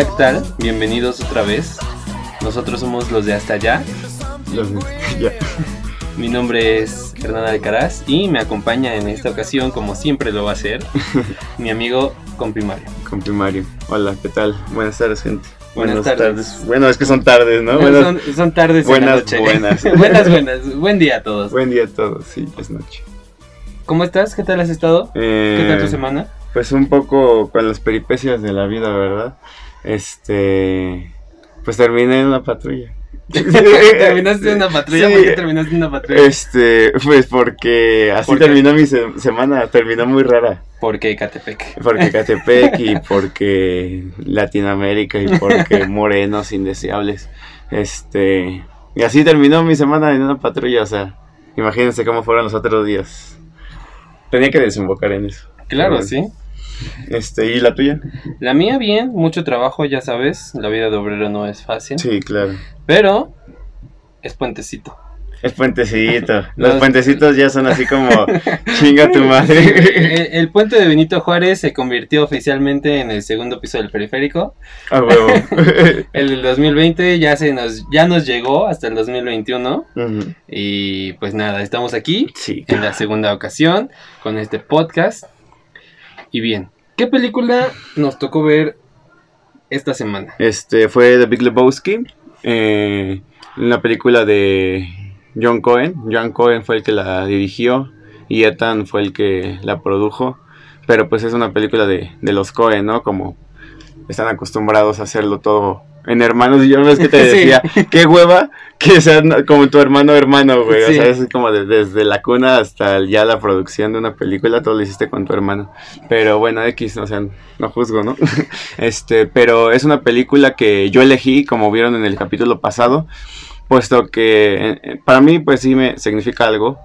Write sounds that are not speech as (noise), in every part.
Hola, ¿qué tal? Bienvenidos otra vez. Nosotros somos los de Hasta Allá. Los de- ya. (laughs) Mi nombre es Hernán Alcaraz y me acompaña en esta ocasión, como siempre lo va a hacer, (laughs) mi amigo Comprimario. Con primario. Hola, ¿qué tal? Buenas tardes, gente. Buenas tardes. Bueno, es que son tardes, ¿no? Buenas- son, son tardes buenas, noche. buenas. (laughs) buenas, buenas. Buen día a todos. Buen día a todos, sí, es noche. ¿Cómo estás? ¿Qué tal has estado? Eh, ¿Qué tal tu semana? Pues un poco con las peripecias de la vida, ¿verdad? Este. Pues terminé en una patrulla. (laughs) (laughs) ¿Terminaste en una patrulla? Sí. ¿Por qué terminaste en una patrulla? Este, pues porque así terminó mi se- semana, terminó muy rara. Porque Catepec. Porque (laughs) Catepec y porque Latinoamérica y porque morenos indeseables. Este, y así terminó mi semana en una patrulla, o sea, imagínense cómo fueron los otros días. Tenía que desembocar en eso. Claro, Bueno. sí. Este, ¿y la tuya? La mía bien, mucho trabajo, ya sabes. La vida de obrero no es fácil. Sí, claro. Pero es puentecito. Es puentecito. (laughs) Los Los- puentecitos ya son así como (laughs) chinga tu madre. el puente de Benito Juárez se convirtió oficialmente en el segundo piso del periférico. A huevo. (laughs) El del 2020 ya se nos ya nos llegó hasta el 2021 Ujú. y pues nada, estamos aquí Sí. en la segunda ocasión con este podcast. Y bien, ¿qué película nos tocó ver esta semana? Este fue The Big Lebowski, eh, una película de John Cohen. John Cohen fue el que la dirigió y Ethan fue el que la produjo. Pero pues es una película de, de los Cohen, ¿no? Como están acostumbrados a hacerlo todo en hermanos. Y yo ves que te (laughs) Sí. decía, qué hueva que sean como tu hermano hermano, güey. Sí. O sea, es como de- desde la cuna hasta ya la producción de una película, todo lo hiciste con tu hermano. Pero bueno, X, o sea, no juzgo, ¿no? (laughs) Este, pero es una película que yo elegí, como vieron en el capítulo pasado, puesto que eh, eh, para mí, pues sí me significa algo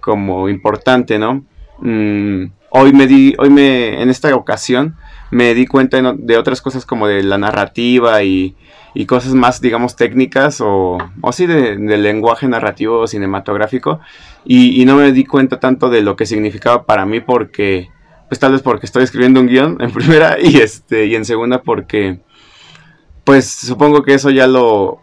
como importante, ¿no? Mm, hoy me di, hoy me, en esta ocasión, me di cuenta de otras cosas como de la narrativa y, y cosas más, digamos, técnicas o, o sí de, del lenguaje narrativo o cinematográfico y, y no me di cuenta tanto de lo que significaba para mí porque, pues tal vez porque estoy escribiendo un guion en (laughs) primera y, este, y en segunda porque, pues supongo que eso ya lo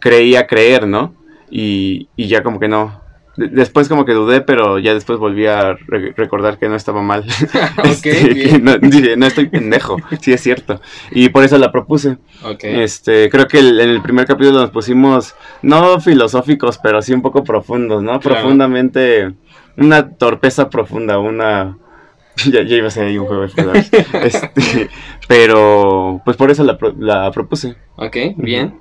creía creer, ¿no? Y, y ya como que no. De- Después como que dudé, pero ya después volví a re- recordar que no estaba mal. (laughs) ok, (laughs) Este, que no, dije, no estoy pendejo, sí es cierto. Y por eso la propuse. Ok. Este, creo que el- en el primer capítulo nos pusimos, no filosóficos, pero sí un poco profundos, ¿no? Claro. Profundamente, una torpeza profunda, una... (laughs) Ya, ya iba a ser ahí un juego de. Este, pero, pues por eso la, pro- la propuse. Ok, bien.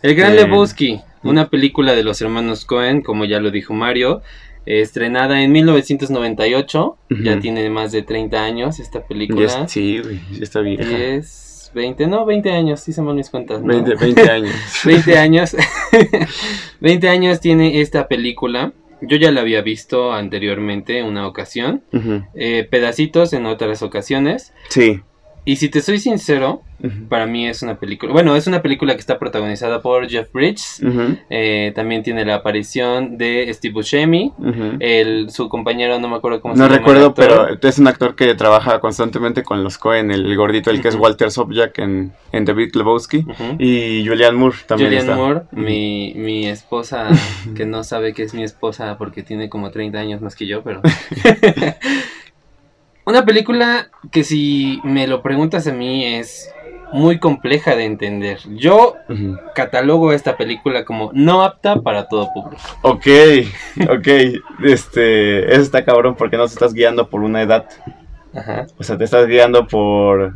El Gran Eh, Lebowski, una película de los hermanos Cohen, como ya lo dijo Mario, eh, estrenada en 1998, ya Ujú. tiene más de 30 años esta Ya película. es- sí, ya está vieja. 10, 20, no, 20 años, sí se me mis cuentas. ¿no? 20, 20 (laughs) años. 20 (laughs) años. (laughs) 20 años tiene esta película. Yo ya la había visto anteriormente una ocasión, Ujú. eh, pedacitos en otras ocasiones. Sí. Y si te soy sincero, para mí es una película. Bueno, es una película que está protagonizada por Jeff Bridges. Eh, también tiene la aparición de Steve Buscemi. El, su compañero, no me acuerdo cómo se No llama. el recuerdo, pero es un actor que trabaja constantemente con los Cohen, el, gordito, el que es. Walter Sobchak en, en Big Lebowski. Y Julianne Moore también Julianne. Moore, mi, mi esposa, (laughs) que no sabe que es mi esposa porque tiene como 30 años más que yo, pero... (laughs) Una película que si me lo preguntas a mí es muy compleja de entender. Yo catalogo esta película como no apta para todo público. Ok, ok. Este, eso está cabrón porque no te estás guiando por una edad. Ajá. O sea, te estás guiando por,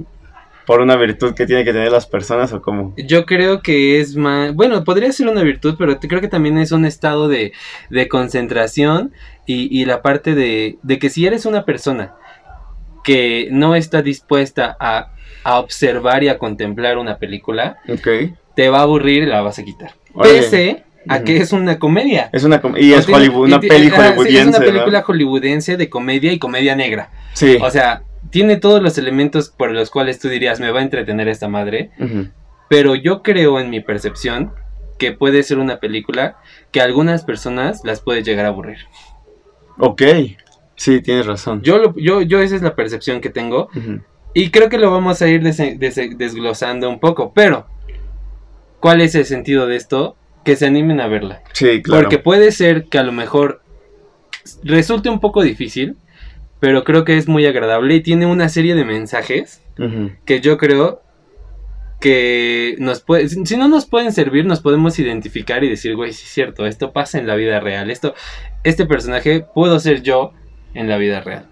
por una virtud que tienen que tener las personas o cómo. Yo creo que es más, bueno, podría ser una virtud, pero creo que también es un estado de, de concentración y, y la parte de, de que si eres una persona que no está dispuesta a, a observar y a contemplar una película, te va a aburrir y la vas a quitar. Pese a que es una comedia. Es una com- y es Hollywood, una peli hollywoodiense, Es una ¿no? película hollywoodense de comedia y comedia negra. Sí. O sea, tiene todos los elementos por los cuales tú dirías, me va a entretener esta madre. Pero yo creo en mi percepción que puede ser una película que a algunas personas las puede llegar a aburrir. Ok. Sí, tienes razón. Yo, lo- yo, yo esa es la percepción que tengo. Y creo que lo vamos a ir desglosando un poco, pero ¿cuál es el sentido de esto? Que se animen a verla. Sí, claro. Porque puede ser que a lo mejor resulte un poco difícil, pero creo que es muy agradable y tiene una serie de mensajes que yo creo que nos puede, si si no nos pueden servir, nos podemos identificar y decir, güey, sí es cierto, esto pasa en la vida real, esto, este personaje puedo ser yo en la vida real.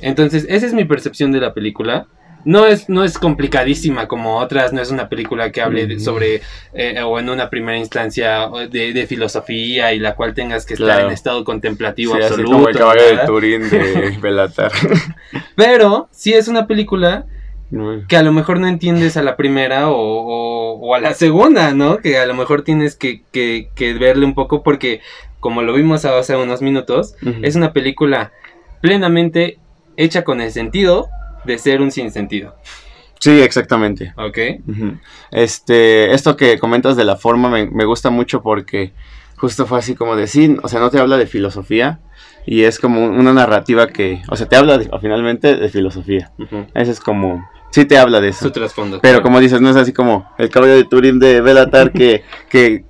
Entonces, esa es mi percepción de la película. No es, no es complicadísima como otras, no es una película que hable de- sobre, eh, o en una primera instancia, de, de filosofía y la cual tengas que estar Claro. en estado contemplativo Sí, así absoluto. como el caballo de. Turín de (laughs) Belatar. Pero sí es una película que a lo mejor no entiendes a la primera o, o- o a la segunda, ¿no? Que a lo mejor tienes que, que- que verle un poco porque, como lo vimos hace unos minutos, es una película plenamente hecha con el sentido de ser un sinsentido, Sí, exactamente. ¿ok? Este, esto que comentas de la forma me, me gusta mucho porque justo fue así como de sí, o sea, no te habla de filosofía y es como una narrativa que, o sea, te habla de- finalmente de filosofía. Ese es como, sí te habla de Su eso. trasfondo. Pero claro. como dices, no es así como el caballo de Turín de Belatar que, que,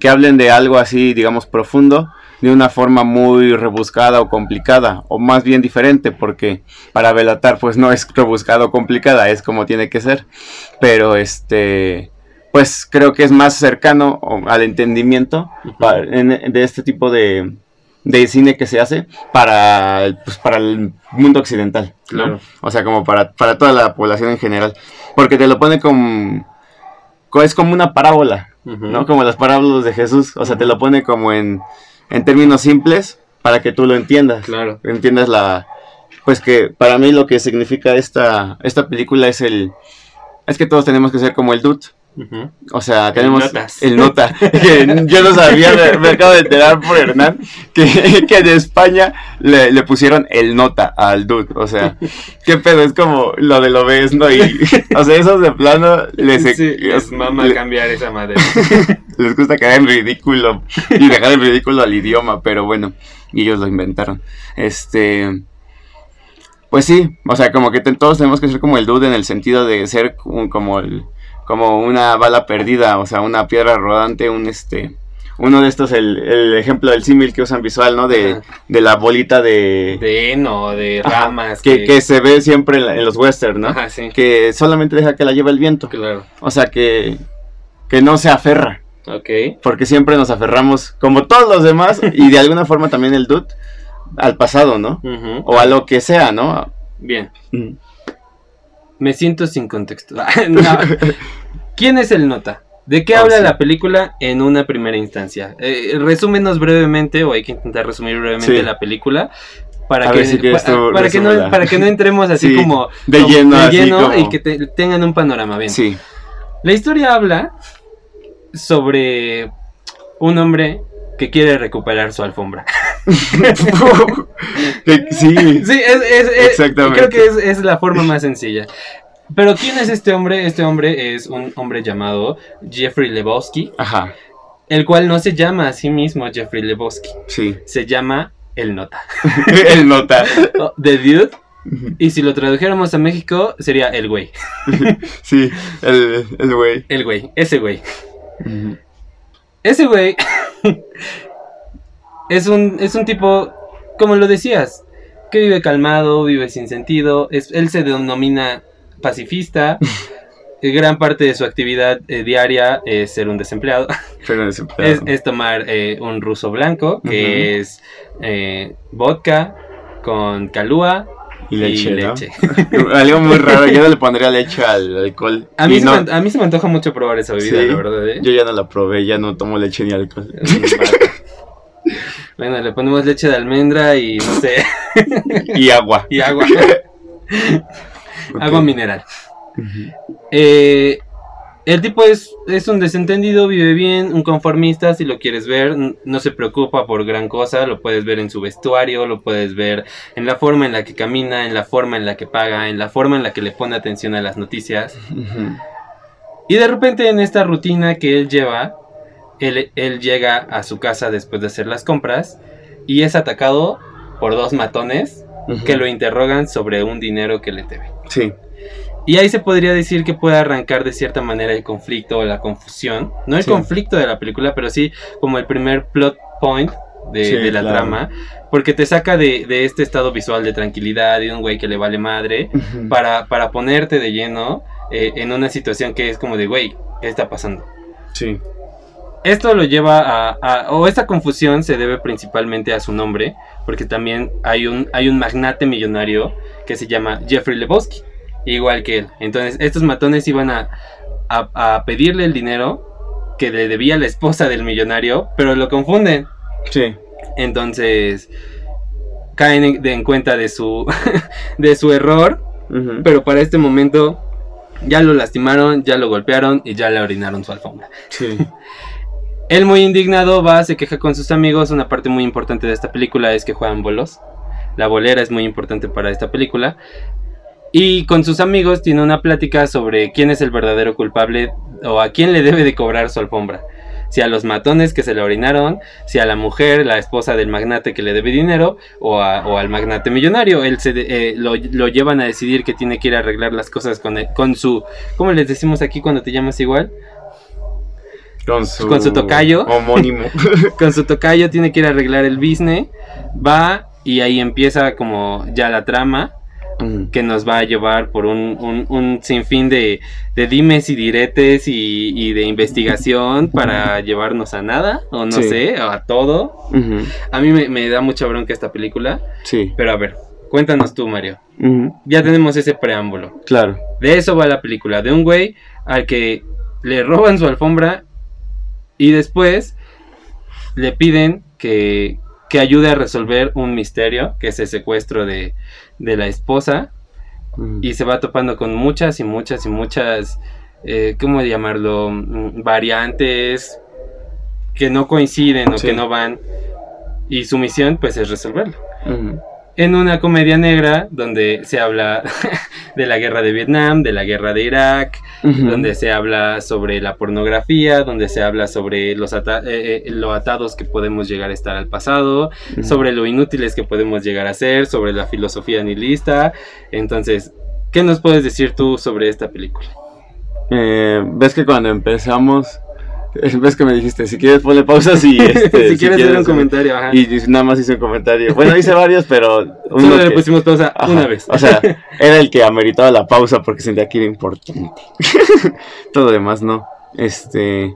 que hablen de algo así, digamos, profundo, de una forma muy rebuscada o complicada, o más bien diferente, porque para Belatar pues no es rebuscada o complicada, es como tiene que ser. Pero este, pues creo que es más cercano al entendimiento en- de este tipo de, de cine que se hace para, pues, para el mundo occidental. ¿no? Claro. O sea, como para, para toda la población en general. Porque te lo pone como... co- Es como una parábola. ¿no? Como las parábolas de Jesús. O sea, te lo pone como en, en términos simples para que tú lo entiendas. Claro. Entiendas la... Pues que para mí lo que significa esta, esta película es el... Es que todos tenemos que ser como el dude. O sea, tenemos notas. el nota. (laughs) (laughs) que yo no sabía, me, me acabo de enterar por Hernán, que, (laughs) que en España le, le pusieron el nota al dude. O sea, qué pedo, es como lo de lo ves, ¿no? Y, o sea, esos de plano les, Sí, es mama le- cambiar esa madre. les gusta caer en ridículo y dejar en ridículo al idioma, pero bueno, ellos lo inventaron. Este. Pues sí, o sea, como que todos tenemos que ser como el dude en el sentido de ser como el, como una bala perdida, o sea, una piedra rodante, un este, uno de estos, el, el ejemplo del símil que usan visual, ¿no? De, de la bolita de, De heno, de Ajá, ramas. que, que se ve siempre en, la- en los westerns, ¿no? Ajá, sí. Que solamente deja que la lleve el viento, Claro. o sea, que, que no se aferra. Ok. Porque siempre nos aferramos, como todos los demás, (laughs) y de alguna forma también el dude, al pasado, ¿no? Ujú. O a lo que sea, ¿no? Bien. Mm. Me siento sin contexto. (laughs) No. ¿Quién es el nota? ¿De qué Oh, habla sí. la película en una primera instancia? Eh, resúmenos brevemente, o hay que intentar resumir brevemente Sí. la película. Para que, si pa- para, que no, resúmela. para que no entremos así (laughs) Sí, como de como lleno, así lleno como- y que te- tengan un panorama bien. Sí. La historia habla sobre un hombre que quiere recuperar su alfombra. (laughs) Sí. Sí, es, es- es- Exactamente. creo que es, es la forma más sencilla. Pero ¿quién es este hombre? Este hombre es un hombre llamado Jeffrey Lebowski, Ajá. el cual no se llama a sí mismo Jeffrey Lebowski, Sí. se llama El Nota. (laughs) El nota. O The Dude, y si lo tradujéramos a México sería El Güey. (laughs) Sí, el, el güey. El Güey, ese güey. Ese güey (laughs) es un, es un tipo, como lo decías, que vive calmado, vive sin sentido. Es, él se denomina pacifista. (laughs) Gran parte de su actividad eh, diaria es ser un desempleado. (laughs) Pero desempleado. es, es tomar eh, un ruso blanco, que es eh, vodka con calúa y leche, y ¿no? (laughs) Algo muy raro. Yo no le pondría leche al alcohol. A mí, se no- me, an- a mí se me antoja mucho probar esa bebida, Sí. la verdad. ¿eh? Yo ya no la probé, ya no tomo leche ni alcohol. (laughs) Bueno, le ponemos leche de almendra y no sé, y agua. (laughs) y agua. Agua mineral. Eh, el tipo es, es un desentendido, vive bien, un conformista, si lo quieres ver, no se preocupa por gran cosa, lo puedes ver en su vestuario, lo puedes ver en la forma en la que camina, en la forma en la que paga, en la forma en la que le pone atención a las noticias. Y de repente en esta rutina que él lleva, él, él llega a su casa después de hacer las compras y es atacado por dos matones que lo interrogan sobre un dinero que le debe. Sí. Y ahí se podría decir que puede arrancar de cierta manera el conflicto o la confusión. No el Sí. conflicto de la película, pero sí como el primer plot point de, Sí, de la claro. trama. Porque te saca de, de este estado visual de tranquilidad y de un güey que le vale madre. Para, para ponerte de lleno eh, en una situación que es como de, güey, ¿qué está pasando? Sí. Esto lo lleva a, a- o esta confusión se debe principalmente a su nombre, porque también hay un, hay un magnate millonario que se llama Jeffrey Lebowski, igual que él. Entonces, estos matones iban a, a- a pedirle el dinero que le debía la esposa del millonario, pero lo confunden. Sí. Entonces, caen en, de- en cuenta de su, (laughs) de su error, pero para este momento ya lo lastimaron, ya lo golpearon y ya le orinaron su alfombra. Sí. (laughs) Él muy indignado va, se queja con sus amigos. Una parte muy importante de esta película es que juegan bolos. La bolera es muy importante para esta película. Y con sus amigos tiene una plática sobre quién es el verdadero culpable o a quién le debe de cobrar su alfombra. Si a los matones que se le orinaron, si a la mujer, la esposa del magnate que le debe dinero, o, a- o al magnate millonario. Él se eh, lo, lo llevan a decidir que tiene que ir a arreglar las cosas con, el- con su... ¿Cómo les decimos aquí cuando te llamas igual? Con su, Con su tocayo. Homónimo. (laughs) con su tocayo tiene que ir a arreglar el business, va y ahí empieza como ya la trama. Que nos va a llevar por un, un- un sinfín de, de dimes y diretes y, y de investigación para llevarnos a nada, o no Sí. sé, a todo. A mí me, me da mucha bronca esta película, Sí. pero a ver, cuéntanos tú, Mario. Ya tenemos ese preámbulo. Claro. De eso va la película, de un güey al que le roban su alfombra y después le piden que, que ayude a resolver un misterio, que es el secuestro de, de la esposa, Ujú. y se va topando con muchas y muchas y muchas, eh, ¿cómo llamarlo? Mm, Variantes que no coinciden o Sí. que no van, y su misión pues es resolverlo Ujú. En una comedia negra donde se habla (laughs) de la guerra de Vietnam, de la guerra de Irak, donde se habla sobre la pornografía, donde se habla sobre los ata- eh, eh, lo atados que podemos llegar a estar al pasado, sobre lo inútiles que podemos llegar a ser, sobre la filosofía nihilista. Entonces, ¿qué nos puedes decir tú sobre esta película? Eh, ves que cuando empezamos, (laughs) ves que me dijiste, si quieres ponle pausas y (laughs) este, si, quieres hacer un comentario, ajá. Y nada más hice un comentario. Bueno, hice (laughs) varios, pero uno Solo le pusimos pausa Ajá, una vez. O sea, era el que ameritaba la pausa porque sentía que era importante. Todo lo demás no. Este.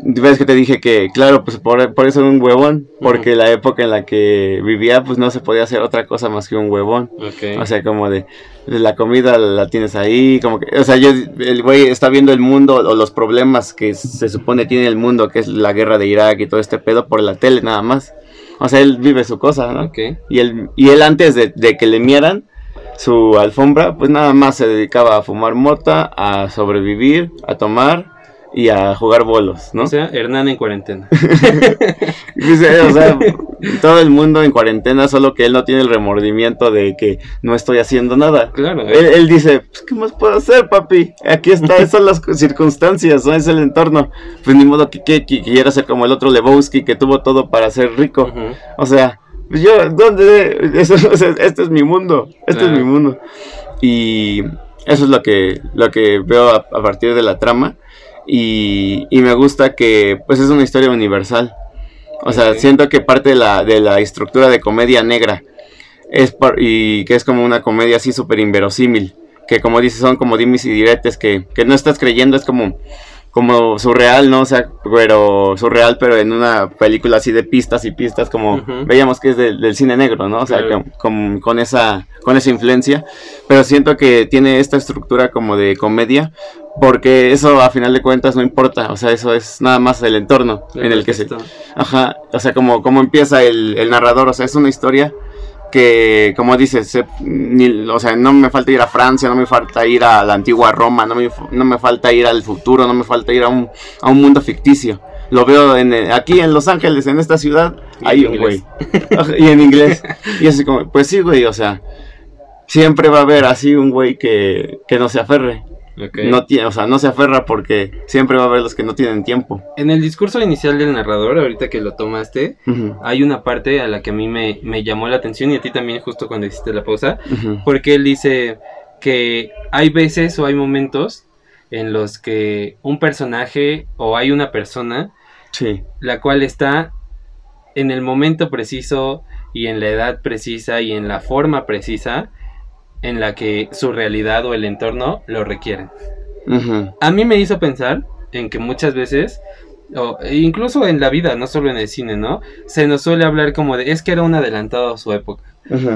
Ves que te dije que, claro, pues por, por eso era un huevón. Porque la época en la que vivía, pues no se podía hacer otra cosa más que un huevón. Ok. O sea, como de, de la comida la tienes ahí, como que, o sea, yo, el güey está viendo el mundo o los problemas que se supone tiene el mundo, que es la guerra de Irak y todo este pedo por la tele nada más. O sea, él vive su cosa, ¿no? ok. Y él, y él antes de, de que le mieran su alfombra, pues nada más se dedicaba a fumar mota, a sobrevivir, a tomar y a jugar bolos, ¿no? O sea, Hernán en cuarentena. (laughs) Dice, o sea, todo el mundo en cuarentena, solo que él no tiene el remordimiento de que no estoy haciendo nada. Claro, Él, eh, él dice, pues, ¿qué más puedo hacer, papi? Aquí está, esas son las circunstancias, no es el entorno. Pues ni modo que, que, que quiera ser como el otro Lebowski que tuvo todo para ser rico. O sea, pues yo, ¿dónde? (laughs) Eso, o sea, este es mi mundo, este Claro. es mi mundo. Y eso es lo que, lo que veo a, a partir de la trama. Y, y me gusta que, pues es una historia universal. O sea, siento que parte de la, de la estructura de comedia negra es por- y que es como una comedia así súper inverosímil. Que como dices, son como dimis y diretes que, que no estás creyendo, es como, como surreal, ¿no? O sea, pero surreal, pero en una película así de pistas y pistas, como Ujú. veíamos que es del, del cine negro, ¿no? O sea, Claro. que- con, con esa, con esa influencia. Pero siento que tiene esta estructura como de comedia, porque eso a final de cuentas no importa, o sea, eso es nada más el entorno en el que se... Ajá, o sea, como, como empieza el, el narrador, o sea, es una historia que, como dices, se- ni- o sea, no me falta ir a Francia, no me falta ir a la antigua Roma, no me, no me falta ir al futuro, no me falta ir a un, a un mundo ficticio. Lo veo en, aquí en Los Ángeles, en esta ciudad, hay un güey. (laughs) y en inglés. Y así como, pues sí, güey, o sea, siempre va a haber así un güey que, que no se aferre. No tiene, o sea, no se aferra porque siempre va a haber los que no tienen tiempo. En el discurso inicial del narrador, ahorita que lo tomaste, hay una parte a la que a mí me, me llamó la atención y a ti también justo cuando hiciste la pausa, porque él dice que hay veces o hay momentos en los que un personaje o hay una persona Sí. la cual está en el momento preciso y en la edad precisa y en la forma precisa en la que su realidad o el entorno lo requieren. A mí me hizo pensar en que muchas veces, o incluso en la vida, no solo en el cine, ¿no? Se nos suele hablar como de, es que era un adelantado a su época,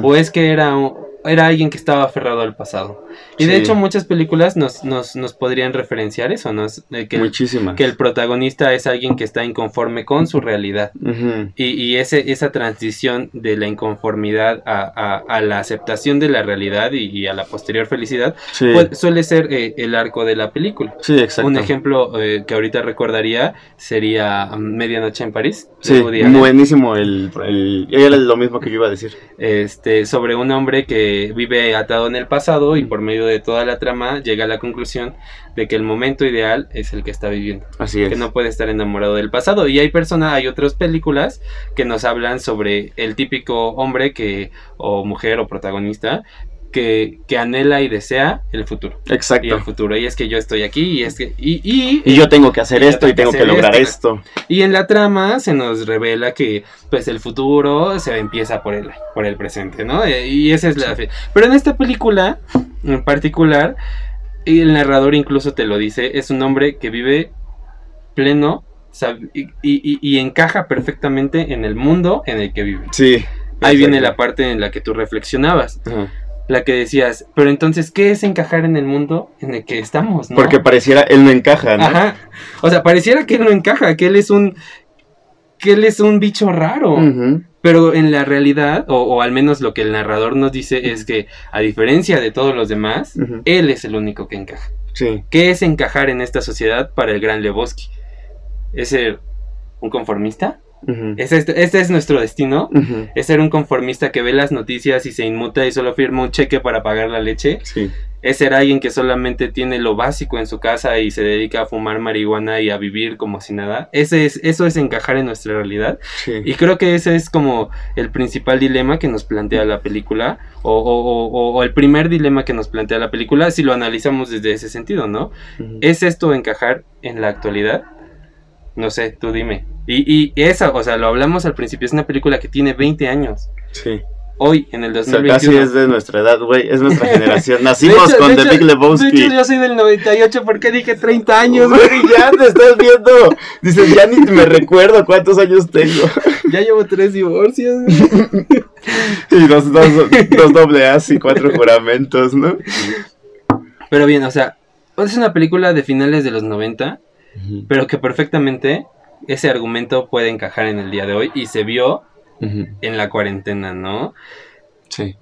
o es que era, un- era alguien que estaba aferrado al pasado. Y de Sí. hecho muchas películas nos, nos, nos podrían referenciar eso, ¿no? Es, eh, que, el, Muchísimas. que el protagonista es alguien que está inconforme con su realidad. Ujú, Y, y ese, esa transición de la inconformidad a, a- a la aceptación de la realidad y, y a la posterior felicidad Sí. pu- suele ser eh, el arco de la película. Sí, exacto. Un ejemplo eh, que ahorita recordaría sería um, Medianoche en París. de Sí, buenísimo el, el... Era lo mismo que yo iba a decir. este, sobre un hombre que vive atado en el pasado y por medio de toda la trama llega a la conclusión de que el momento ideal es el que está viviendo. Así es. que no puede estar enamorado del pasado. Y hay personas, hay otras películas que nos hablan sobre el típico hombre que, o mujer o protagonista, que, que anhela y desea el futuro. Y el Exacto. futuro. Y es que yo estoy aquí y es que. Y, y, Y yo tengo que hacer Y esto y tengo que lograr esto. esto. y en la trama se nos revela que pues el futuro se empieza por el, por el presente, ¿no? Eh, Y esa es la fe. Pero en esta película, en particular, el narrador incluso te lo dice, es un hombre que vive pleno y, encaja perfectamente en el mundo en el que vive. Sí. Ahí viene la exacto. parte en la que tú reflexionabas, Ajá. La que decías, pero entonces, ¿qué es encajar en el mundo en el que estamos? ¿no? Porque pareciera él no encaja, ¿no? Ajá. O sea, pareciera que él no encaja, que él es un. que él es un bicho raro. Pero en la realidad, o, o al menos lo que el narrador nos dice, es que, a diferencia de todos los demás, él es el único que encaja. Sí. ¿Qué es encajar en esta sociedad para el gran Lebowski? ¿Es ser un conformista? Ujú. ¿Es este, este es nuestro destino? ¿Es ser un conformista que ve las noticias y se inmuta y solo firma un cheque para pagar la leche? Sí. ¿Es ser alguien que solamente tiene lo básico en su casa y se dedica a fumar marihuana y a vivir como si nada? Ese es, eso es encajar en nuestra realidad. Sí. Y creo que ese es como el principal dilema que nos plantea la película, o, o- o- o- o el primer dilema que nos plantea la película, si lo analizamos desde ese sentido, ¿no? ¿Es esto encajar en la actualidad? No sé, tú dime. Y, y esa, o sea, lo hablamos al principio, es una película que tiene 20 años. Sí. Hoy, en el O sea, casi 2021. es de nuestra edad, güey. Es nuestra (laughs) generación. De Nacimos hecho- con de The hecho- Big De Lebowski. hecho, yo soy del 98, ¿por qué dije 30 años? güey? Güey, ya te estás viendo. Dices, ya ni me recuerdo cuántos años tengo. (laughs) Ya llevo tres divorcios. güey. (laughs) Y dos, dos, dos doble A's y cuatro juramentos, ¿no? Pero bien, o sea, es una película de finales de los 90, pero que perfectamente ese argumento puede encajar en el día de hoy y se vio en la cuarentena, ¿no? Sí.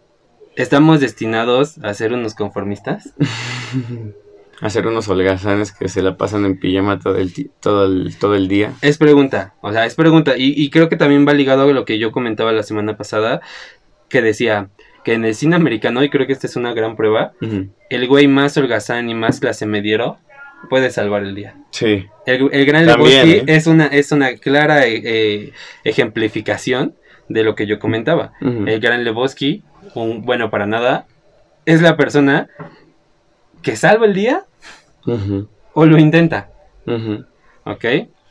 ¿Estamos destinados a ser unos conformistas? (laughs) Hacer unos holgazanes que se la pasan en pijama todo el, todo el, todo el día. Es pregunta, o sea, es pregunta. Y, y creo que también va ligado a lo que yo comentaba la semana pasada, que decía que en el cine americano, y creo que esta es una gran prueba, el güey más holgazán y más clase mediero puede salvar el día. Sí. El, el gran Lebowski ¿eh? es, una, es una clara eh, eh, ejemplificación de lo que yo comentaba. El gran Lebowski, un bueno para nada, es la persona que salva el día o lo intenta. Ujú. ¿Ok?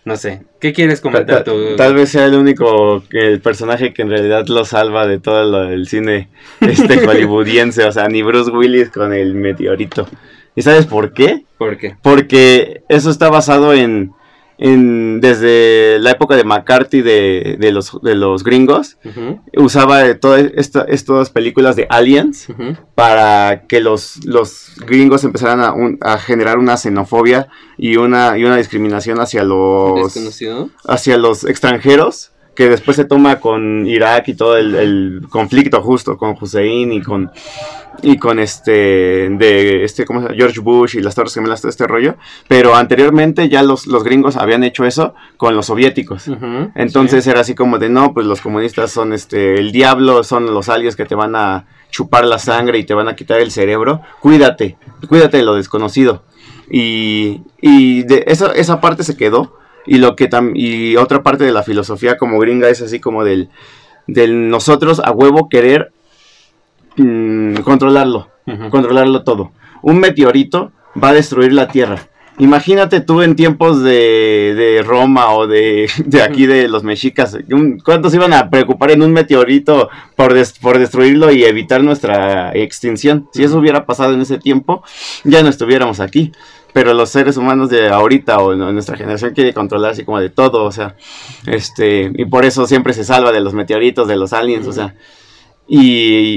No sé. ¿Qué quieres Ta- comentar ta- tú? Tal vez sea el único, el personaje que en realidad lo salva de todo lo del cine este (laughs) hollywoodiense, o sea, ni Bruce Willis con el meteorito. ¿Y sabes por qué? ¿Por qué? Porque eso está basado en, en desde la época de McCarthy de, de los, de los gringos, usaba todas esta- estas películas de aliens para que los, los gringos empezaran a, un- a generar una xenofobia y una, y una discriminación hacia los, hacia los extranjeros que después se toma con Irak y todo el, el conflicto justo con Hussein y con y con este de este ¿cómo se llama? George Bush y las Torres Gemelas todo este rollo, pero anteriormente ya los, los gringos habían hecho eso con los soviéticos. Entonces sí. era así como de no, pues los comunistas son este el diablo, son los aliens que te van a chupar la sangre y te van a quitar el cerebro. Cuídate, cuídate de lo desconocido. Y, y de eso, esa parte se quedó. Y lo que tam- y otra parte de la filosofía como gringa es así como del, del nosotros a huevo querer mm, controlarlo controlarlo todo. Un meteorito va a destruir la Tierra. Imagínate tú en tiempos de, de Roma o de, (laughs) de aquí de los mexicas, ¿cuántos iban a preocupar en un meteorito por, des- por destruirlo y evitar nuestra extinción? Si eso hubiera pasado en ese tiempo, ya no estuviéramos aquí. Pero los seres humanos de ahorita o en nuestra generación quiere controlar así como de todo, o sea, este, y por eso siempre se salva de los meteoritos, de los aliens, o sea, y,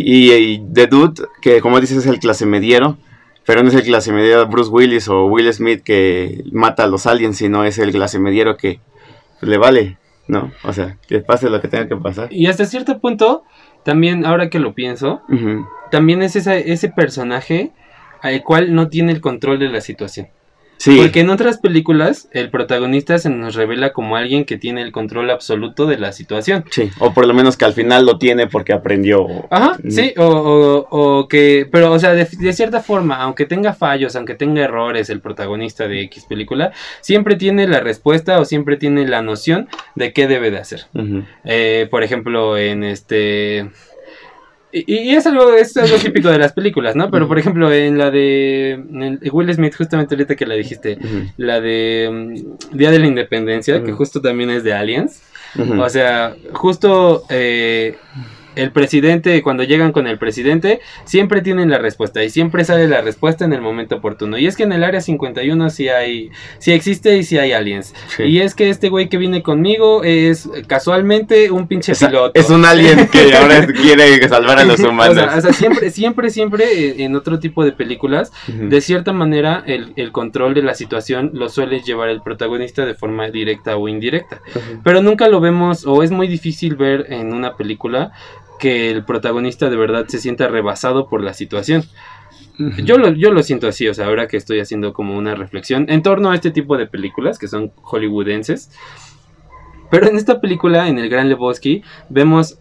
y, y The Dude, que como dices es el clase mediero, pero no es el clase mediero Bruce Willis o Will Smith que mata a los aliens, sino es el clase mediero que le vale, ¿no? O sea, que pase lo que tenga que pasar. Y hasta cierto punto, también ahora que lo pienso, también es esa- ese personaje al cual no tiene el control de la situación. Sí, Porque en otras películas el protagonista se nos revela como alguien que tiene el control absoluto de la situación. sí, o por lo menos que al final lo tiene porque aprendió. Ajá, Ujú. sí, o, o- o que, pero o sea, de, de cierta forma, aunque tenga fallos, aunque tenga errores el protagonista de X película, siempre tiene la respuesta o siempre tiene la noción de qué debe de hacer. Eh, por ejemplo, en este... Y, y es algo, es algo típico de las películas, ¿no? Pero por ejemplo, en la de en Will Smith, justamente ahorita que la dijiste, la de mm, Día de la Independencia, que justo también es de Aliens. O sea, justo eh, el presidente, cuando llegan con el presidente, siempre tienen la respuesta y siempre sale la respuesta en el momento oportuno. Y es que en el área 51 sí hay, sí existe y sí hay aliens. Sí. Y es que este güey que viene conmigo es casualmente un pinche Es, piloto. es un alien que (laughs) ahora quiere salvar a los (laughs) O humanos. sea, o sea, siempre, siempre, siempre eh, en otro tipo de películas, de cierta manera, el, el control de la situación lo suele llevar el protagonista de forma directa o indirecta. Pero nunca lo vemos o es muy difícil ver en una película que el protagonista de verdad se sienta rebasado por la situación. Yo lo, yo lo siento así, o sea, ahora que estoy haciendo como una reflexión en torno a este tipo de películas que son hollywoodenses. Pero en esta película, en El Gran Lebowski, vemos,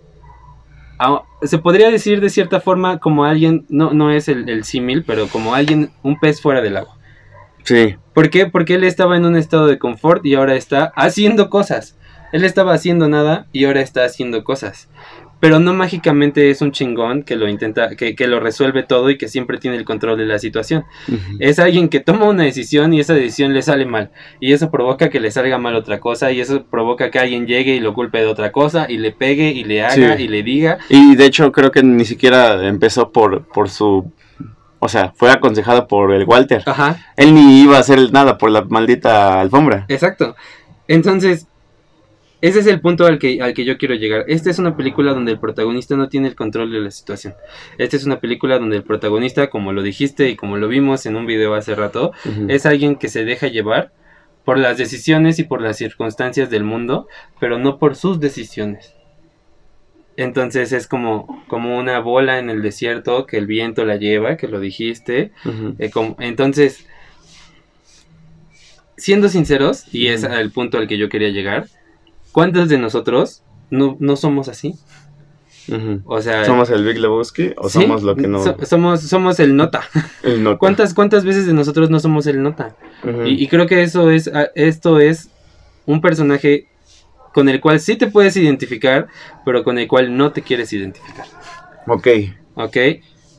a- se podría decir de cierta forma como alguien, no, no es el, el símil, pero como alguien, un pez fuera del agua. Sí. ¿Por qué? Porque él estaba en un estado de confort y ahora está haciendo cosas. Él estaba haciendo nada y ahora está haciendo cosas. Pero no mágicamente es un chingón que lo intenta, que, que lo resuelve todo y que siempre tiene el control de la situación. Es alguien que toma una decisión y esa decisión le sale mal. Y eso provoca que le salga mal otra cosa. Y eso provoca que alguien llegue y lo culpe de otra cosa. Y le pegue y le haga Sí. y le diga. Y de hecho creo que ni siquiera empezó por, por su... O sea, fue aconsejado por el Walter. Ajá. Él ni iba a hacer nada por la maldita alfombra. Exacto. Entonces, ese es el punto al que, al que yo quiero llegar. Esta es una película donde el protagonista no tiene el control de la situación. Esta es una película donde el protagonista, como lo dijiste y como lo vimos en un video hace rato, es alguien que se deja llevar por las decisiones y por las circunstancias del mundo, pero no por sus decisiones. Entonces es como, como una bola en el desierto que el viento la lleva, que lo dijiste, eh, como- entonces, siendo sinceros, y es el punto al que yo quería llegar, ¿cuántos de nosotros no, no somos así? O sea, ¿Somos el Big Lebowski o ¿sí? somos lo que no... So- somos, somos el nota. (laughs) el nota? ¿Cuántas, ¿Cuántas veces de nosotros no somos el nota? Y, y creo que eso es, a- esto es un personaje con el cual sí te puedes identificar, pero con el cual no te quieres identificar. Ok. ¿Ok?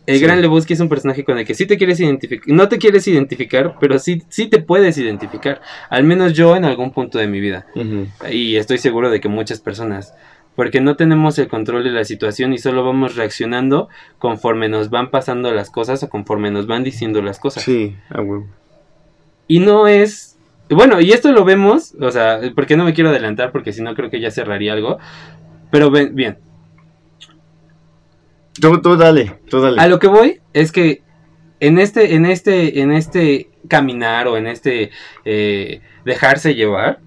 El Sí. Gran Lebowski es un personaje con el que sí te quieres identificar, no te quieres identificar, pero sí, sí te puedes identificar. Al menos yo en algún punto de mi vida. Ujú. Y estoy seguro de que muchas personas. Porque no tenemos el control de la situación y solo vamos reaccionando conforme nos van pasando las cosas o conforme nos van diciendo las cosas. Sí, a huevo. Y no es... Bueno, y esto lo vemos, o sea, porque no me quiero adelantar porque si no creo que ya cerraría algo. Pero bien, Tú, tú dale, tú dale. A lo que voy es que en este, en este, en este caminar o en este eh, dejarse llevar,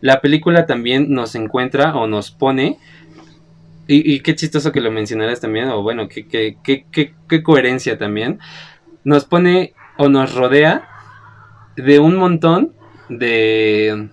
la película también nos encuentra o nos pone y, qué chistoso que lo mencionaras también, o bueno, qué, qué, qué, qué, coherencia también, nos pone o nos rodea de un montón de,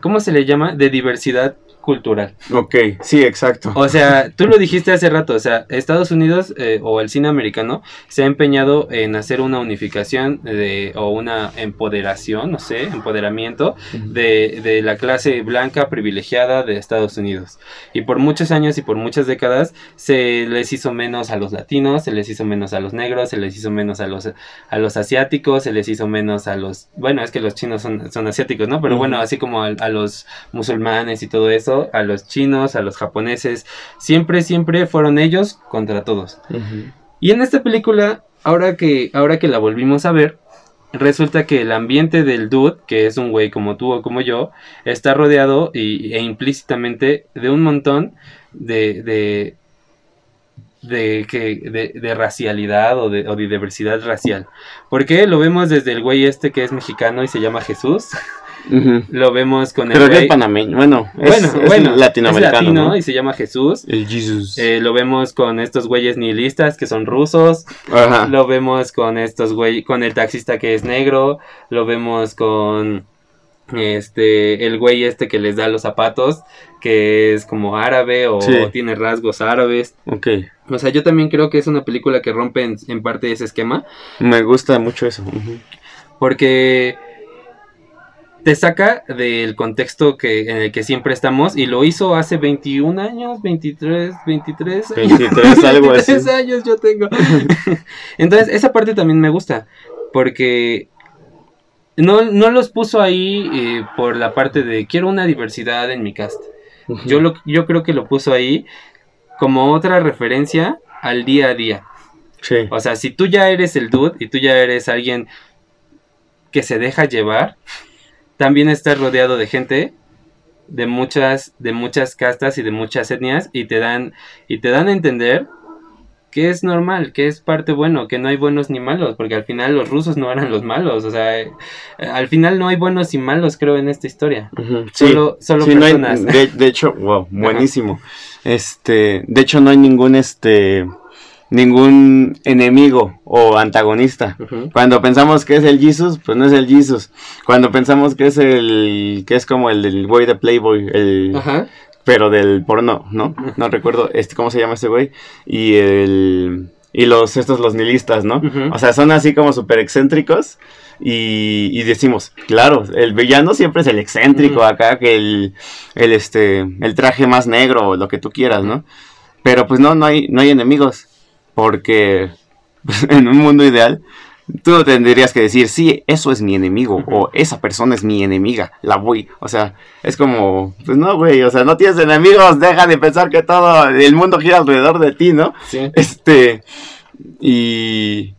¿cómo se le llama? De diversidad cultural. Ok, sí, exacto. O sea, tú lo dijiste hace rato, o sea, Estados Unidos eh, o el cine americano se ha empeñado en hacer una unificación de, o una empoderación, no sé, empoderamiento de, de, la clase blanca privilegiada de Estados Unidos. Y por muchos años y por muchas décadas se les hizo menos a los latinos, se les hizo menos a los negros, se les hizo menos a los, a los asiáticos, se les hizo menos a los, bueno, es que los chinos son, son asiáticos, ¿no? Pero bueno, así como a los musulmanes y todo eso a los chinos, a los japoneses, siempre, siempre fueron ellos contra todos. Y en esta película, ahora que, ahora que la volvimos a ver, resulta que el ambiente del dude, que es un güey como tú o como yo, está rodeado y, e implícitamente de un montón de, de de, que, de, racialidad o de, o de diversidad racial. Porque lo vemos desde el güey este que es mexicano y se llama Jesús. (laughs) Lo vemos con el. Pero es panameño. Bueno, es, bueno, latinoamericano. Es latino y se llama Jesús. El Jesus. Eh, lo vemos con estos güeyes nihilistas que son rusos. Lo vemos con estos güeyes. Con el taxista que es negro. Lo vemos con. Este, el güey este que les da los zapatos, que es como árabe o, tiene rasgos árabes. Ok. O sea, yo también creo que es una película que rompe en, parte ese esquema. Me gusta mucho eso. Porque te saca del contexto que, en el que siempre estamos y lo hizo hace 21 años, 23, 23, 23 algo 23 años yo tengo. (laughs) Entonces, esa parte también me gusta porque no, no los puso ahí eh, por la parte de quiero una diversidad en mi cast. yo, lo, yo creo que lo puso ahí como otra referencia al día a día. Sí. O sea, si tú ya eres el dude y tú ya eres alguien que se deja llevar, también estás rodeado de gente de muchas de muchas castas y de muchas etnias y te dan y te dan a entender que es normal, que es parte bueno, que no hay buenos ni malos, porque al final los rusos no eran los malos, o sea, eh, al final no hay buenos y malos, creo, en esta historia. Solo, solo personas. de, hecho, wow, buenísimo. Este, de hecho no hay ningún este ningún enemigo o antagonista. Cuando pensamos que es el Jesus, pues no es el Jesus. Cuando pensamos que es el que es como el del güey de Playboy, el pero del porno, ¿no? No recuerdo este cómo se llama ese güey y el y los estos los nihilistas, ¿no? O sea, son así como súper excéntricos y, y, decimos, claro, el villano siempre es el excéntrico acá que el, el este el traje más negro o lo que tú quieras, ¿no? Pero pues no no hay no hay enemigos porque (laughs) en un mundo ideal, tú no tendrías que decir, sí, eso es mi enemigo, o esa persona es mi enemiga, la voy. O sea, es como, pues no, güey, o sea, no tienes enemigos, deja de pensar que todo el mundo gira alrededor de ti, ¿no? Sí. Este, y,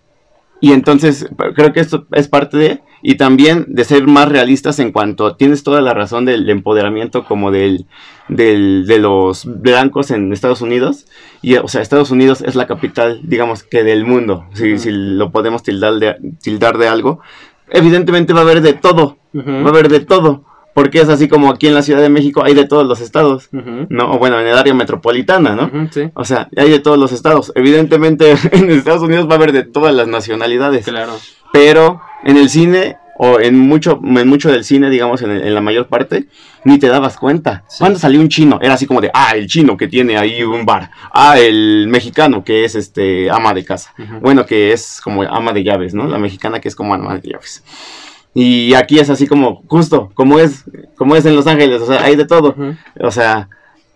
y entonces creo que esto es parte de y también de ser más realistas en cuanto tienes toda la razón del empoderamiento como del, del, de los blancos en Estados Unidos y o sea Estados Unidos es la capital digamos que del mundo si, si lo podemos tildar de, tildar de algo. Evidentemente va a haber de todo va a haber de todo porque es así como aquí en la Ciudad de México hay de todos los estados, ¿no? O bueno, en el área metropolitana, ¿no? sí. O sea, hay de todos los estados. Evidentemente (laughs) en Estados Unidos va a haber de todas las nacionalidades. Claro. Pero en el cine o en mucho, en mucho del cine, digamos, en, la mayor parte, ni te dabas cuenta. Cuando salió un chino, era así como de, ah, el chino que tiene ahí un bar, ah, el mexicano que es este ama de casa, bueno, que es como ama de llaves, ¿no? La mexicana que es como ama de llaves. Y aquí es así como, justo, como es, como es en Los Ángeles, o sea, hay de todo. O sea,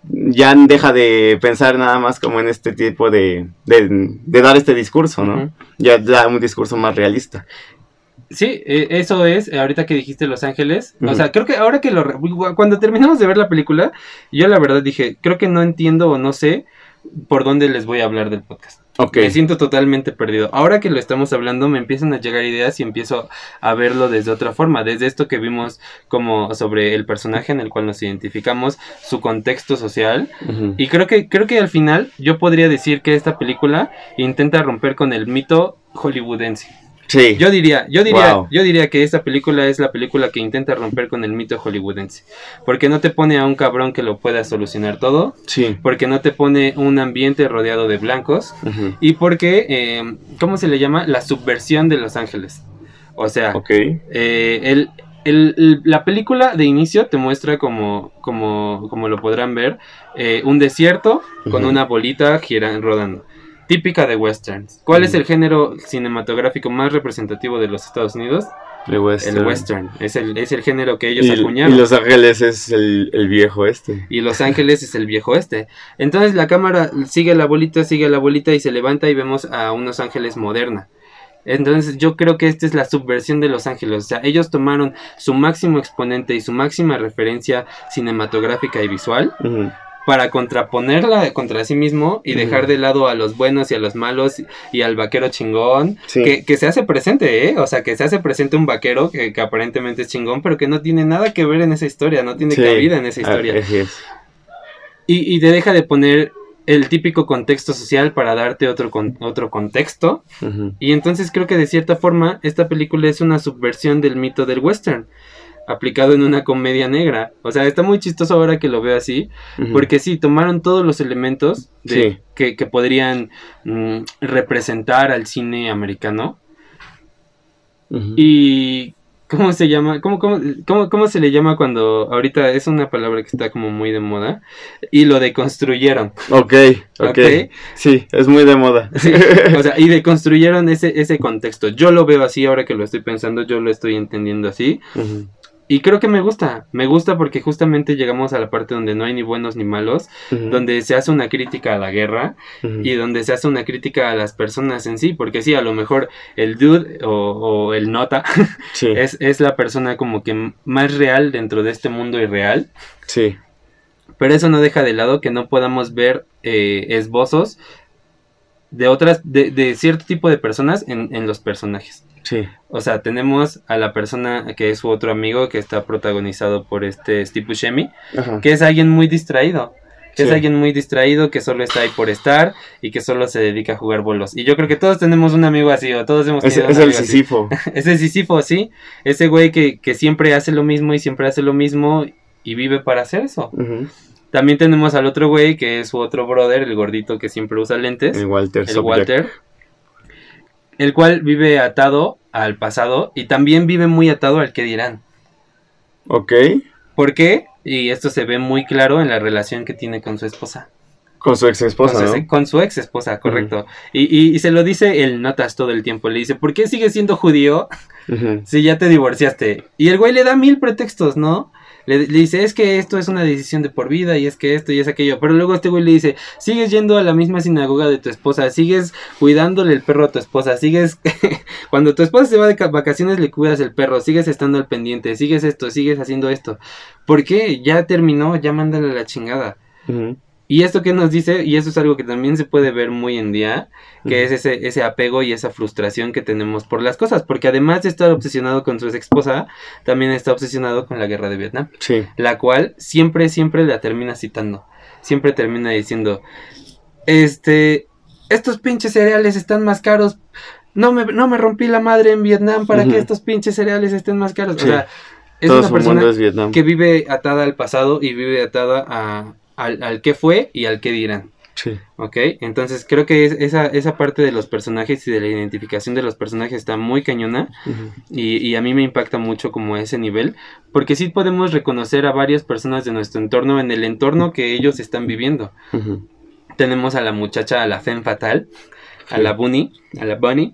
ya deja de pensar nada más como en este tipo de, de, dar este discurso, ¿no? Ya da un discurso más realista. Sí, e, eso es, ahorita que dijiste Los Ángeles, o sea, creo que ahora que lo... Cuando terminamos de ver la película, yo la verdad dije, creo que no entiendo o no sé por dónde les voy a hablar del podcast. Me siento totalmente perdido. Ahora que lo estamos hablando, me empiezan a llegar ideas y empiezo a verlo desde otra forma. Desde esto que vimos como sobre el personaje en el cual nos identificamos, su contexto social. Y creo que, creo que al final yo podría decir que esta película intenta romper con el mito hollywoodense. Sí. Yo diría, yo diría, Wow. yo diría que esta película es la película que intenta romper con el mito hollywoodense. Porque no te pone a un cabrón que lo pueda solucionar todo. Sí. Porque no te pone un ambiente rodeado de blancos. Y porque, eh, ¿cómo se le llama? La subversión de Los Ángeles. O sea, eh, el, el- el- la película de inicio te muestra como, como, como lo podrán ver, eh, un desierto con una bolita girando, rodando. Típica de westerns. ¿Cuál es el género cinematográfico más representativo de los Estados Unidos? El western. El western. Es el, es el género que ellos Y, acuñaron. y Los Ángeles es el, el viejo este. Y Los Ángeles es el viejo este. Entonces la cámara sigue la bolita, sigue la bolita y se levanta y vemos a unos ángeles moderna. Entonces yo creo que esta es la subversión de Los Ángeles. O sea, ellos tomaron su máximo exponente y su máxima referencia cinematográfica y visual. Para contraponerla contra sí mismo y dejar de lado a los buenos y a los malos y al vaquero chingón. Sí. Que, que se hace presente, ¿eh? O sea, que se hace presente un vaquero que, que aparentemente es chingón, pero que no tiene nada que ver en esa historia, no tiene Sí. cabida en esa Ah, historia. es. Y, y te deja de poner el típico contexto social para darte otro, con- otro contexto. Y entonces creo que de cierta forma esta película es una subversión del mito del western, aplicado en una comedia negra. O sea, está muy chistoso ahora que lo veo así, porque sí, tomaron todos los elementos de, Sí. que, que podrían mm, representar al cine americano. Y... ¿Cómo se llama? ¿Cómo, cómo, cómo, cómo se le llama cuando ahorita es una palabra que está como muy de moda? Y lo deconstruyeron. Ok, ok. Ok. Sí, es muy de moda. Sí, o sea, (laughs) y deconstruyeron ese, ese contexto. Yo lo veo así, ahora que lo estoy pensando, yo lo estoy entendiendo así. Ujú. Y creo que me gusta, me gusta porque justamente llegamos a la parte donde no hay ni buenos ni malos, donde se hace una crítica a la guerra y donde se hace una crítica a las personas en sí, porque sí, a lo mejor el dude o, o el nota (laughs) Sí, es, es la persona como que más real dentro de este mundo irreal, sí. pero eso no deja de lado que no podamos ver eh, esbozos de otras, de, de cierto tipo de personas en, en los personajes. Sí. O sea, tenemos a la persona que es su otro amigo que está protagonizado por este Steve Buscemi, Ajá. que es alguien muy distraído. Que es alguien muy distraído, que solo está ahí por estar y que solo se dedica a jugar bolos. Y yo creo que todos tenemos un amigo así, o todos hemos Es, tenido es un el amigo así. Sísifo. (laughs) Ese Sísifo, sí. Ese güey que, que siempre hace lo mismo y siempre hace lo mismo y vive para hacer eso. También tenemos al otro güey que es su otro brother, el gordito que siempre usa lentes El Walter el. Walter, el cual vive atado al pasado y también vive muy atado al que dirán. Ok. ¿Por qué? Y esto se ve muy claro en la relación que tiene con su esposa. Con su ex esposa, con, su, ¿no? ex- con su ex esposa, correcto. y, y- y se lo dice el notas todo el tiempo. Le dice, ¿por qué sigues siendo judío si ya te divorciaste? Y el güey le da mil pretextos, ¿no? Le, le dice, es que esto es una decisión de por vida y es que esto y es aquello. Pero luego este güey le dice, sigues yendo a la misma sinagoga de tu esposa, sigues cuidándole el perro a tu esposa, sigues... (laughs) Cuando tu esposa se va de ca- vacaciones le cuidas el perro, sigues estando al pendiente, sigues esto, sigues haciendo esto. ¿Por qué? Ya terminó, ya mándale la chingada. Y esto que nos dice, y eso es algo que también se puede ver muy en día, que es ese, ese apego y esa frustración que tenemos por las cosas, porque además de estar obsesionado con su ex esposa, también está obsesionado con la guerra de Vietnam, Sí. la cual siempre, siempre la termina citando, siempre termina diciendo, este, estos pinches cereales están más caros, no me, no me rompí la madre en Vietnam para que estos pinches cereales estén más caros, Sí. o sea, es Todo una persona es que vive atada al pasado y vive atada a, al, al que fue y al que dirán. Sí. ¿Ok? Entonces creo que es- esa, esa parte de los personajes y de la identificación de los personajes está muy cañona y, y a mí me impacta mucho como ese nivel porque sí podemos reconocer a varias personas de nuestro entorno en el entorno que ellos están viviendo. Tenemos a la muchacha, a la Femme Fatal, a Sí. la Bunny, a la Bunny,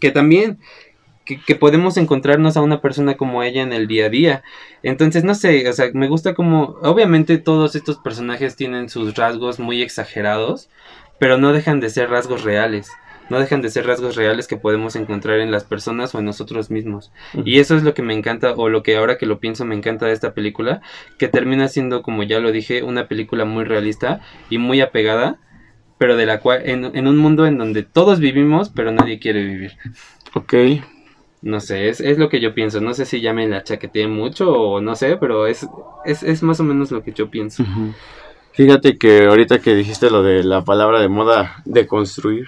que también que, que podemos encontrarnos a una persona como ella en el día a día. Entonces, no sé, o sea, me gusta como, obviamente todos estos personajes tienen sus rasgos muy exagerados, pero no dejan de ser rasgos reales. No dejan de ser rasgos reales que podemos encontrar en las personas o en nosotros mismos. Y eso es lo que me encanta, o lo que ahora que lo pienso me encanta de esta película, que termina siendo, como ya lo dije, una película muy realista y muy apegada, pero de la cual, en, en un mundo en donde todos vivimos, pero nadie quiere vivir. Ok. No sé, es, es lo que yo pienso. No sé si ya me la chaqueteé mucho o no sé, pero es, es, es más o menos lo que yo pienso. Fíjate que ahorita que dijiste lo de la palabra de moda, de construir,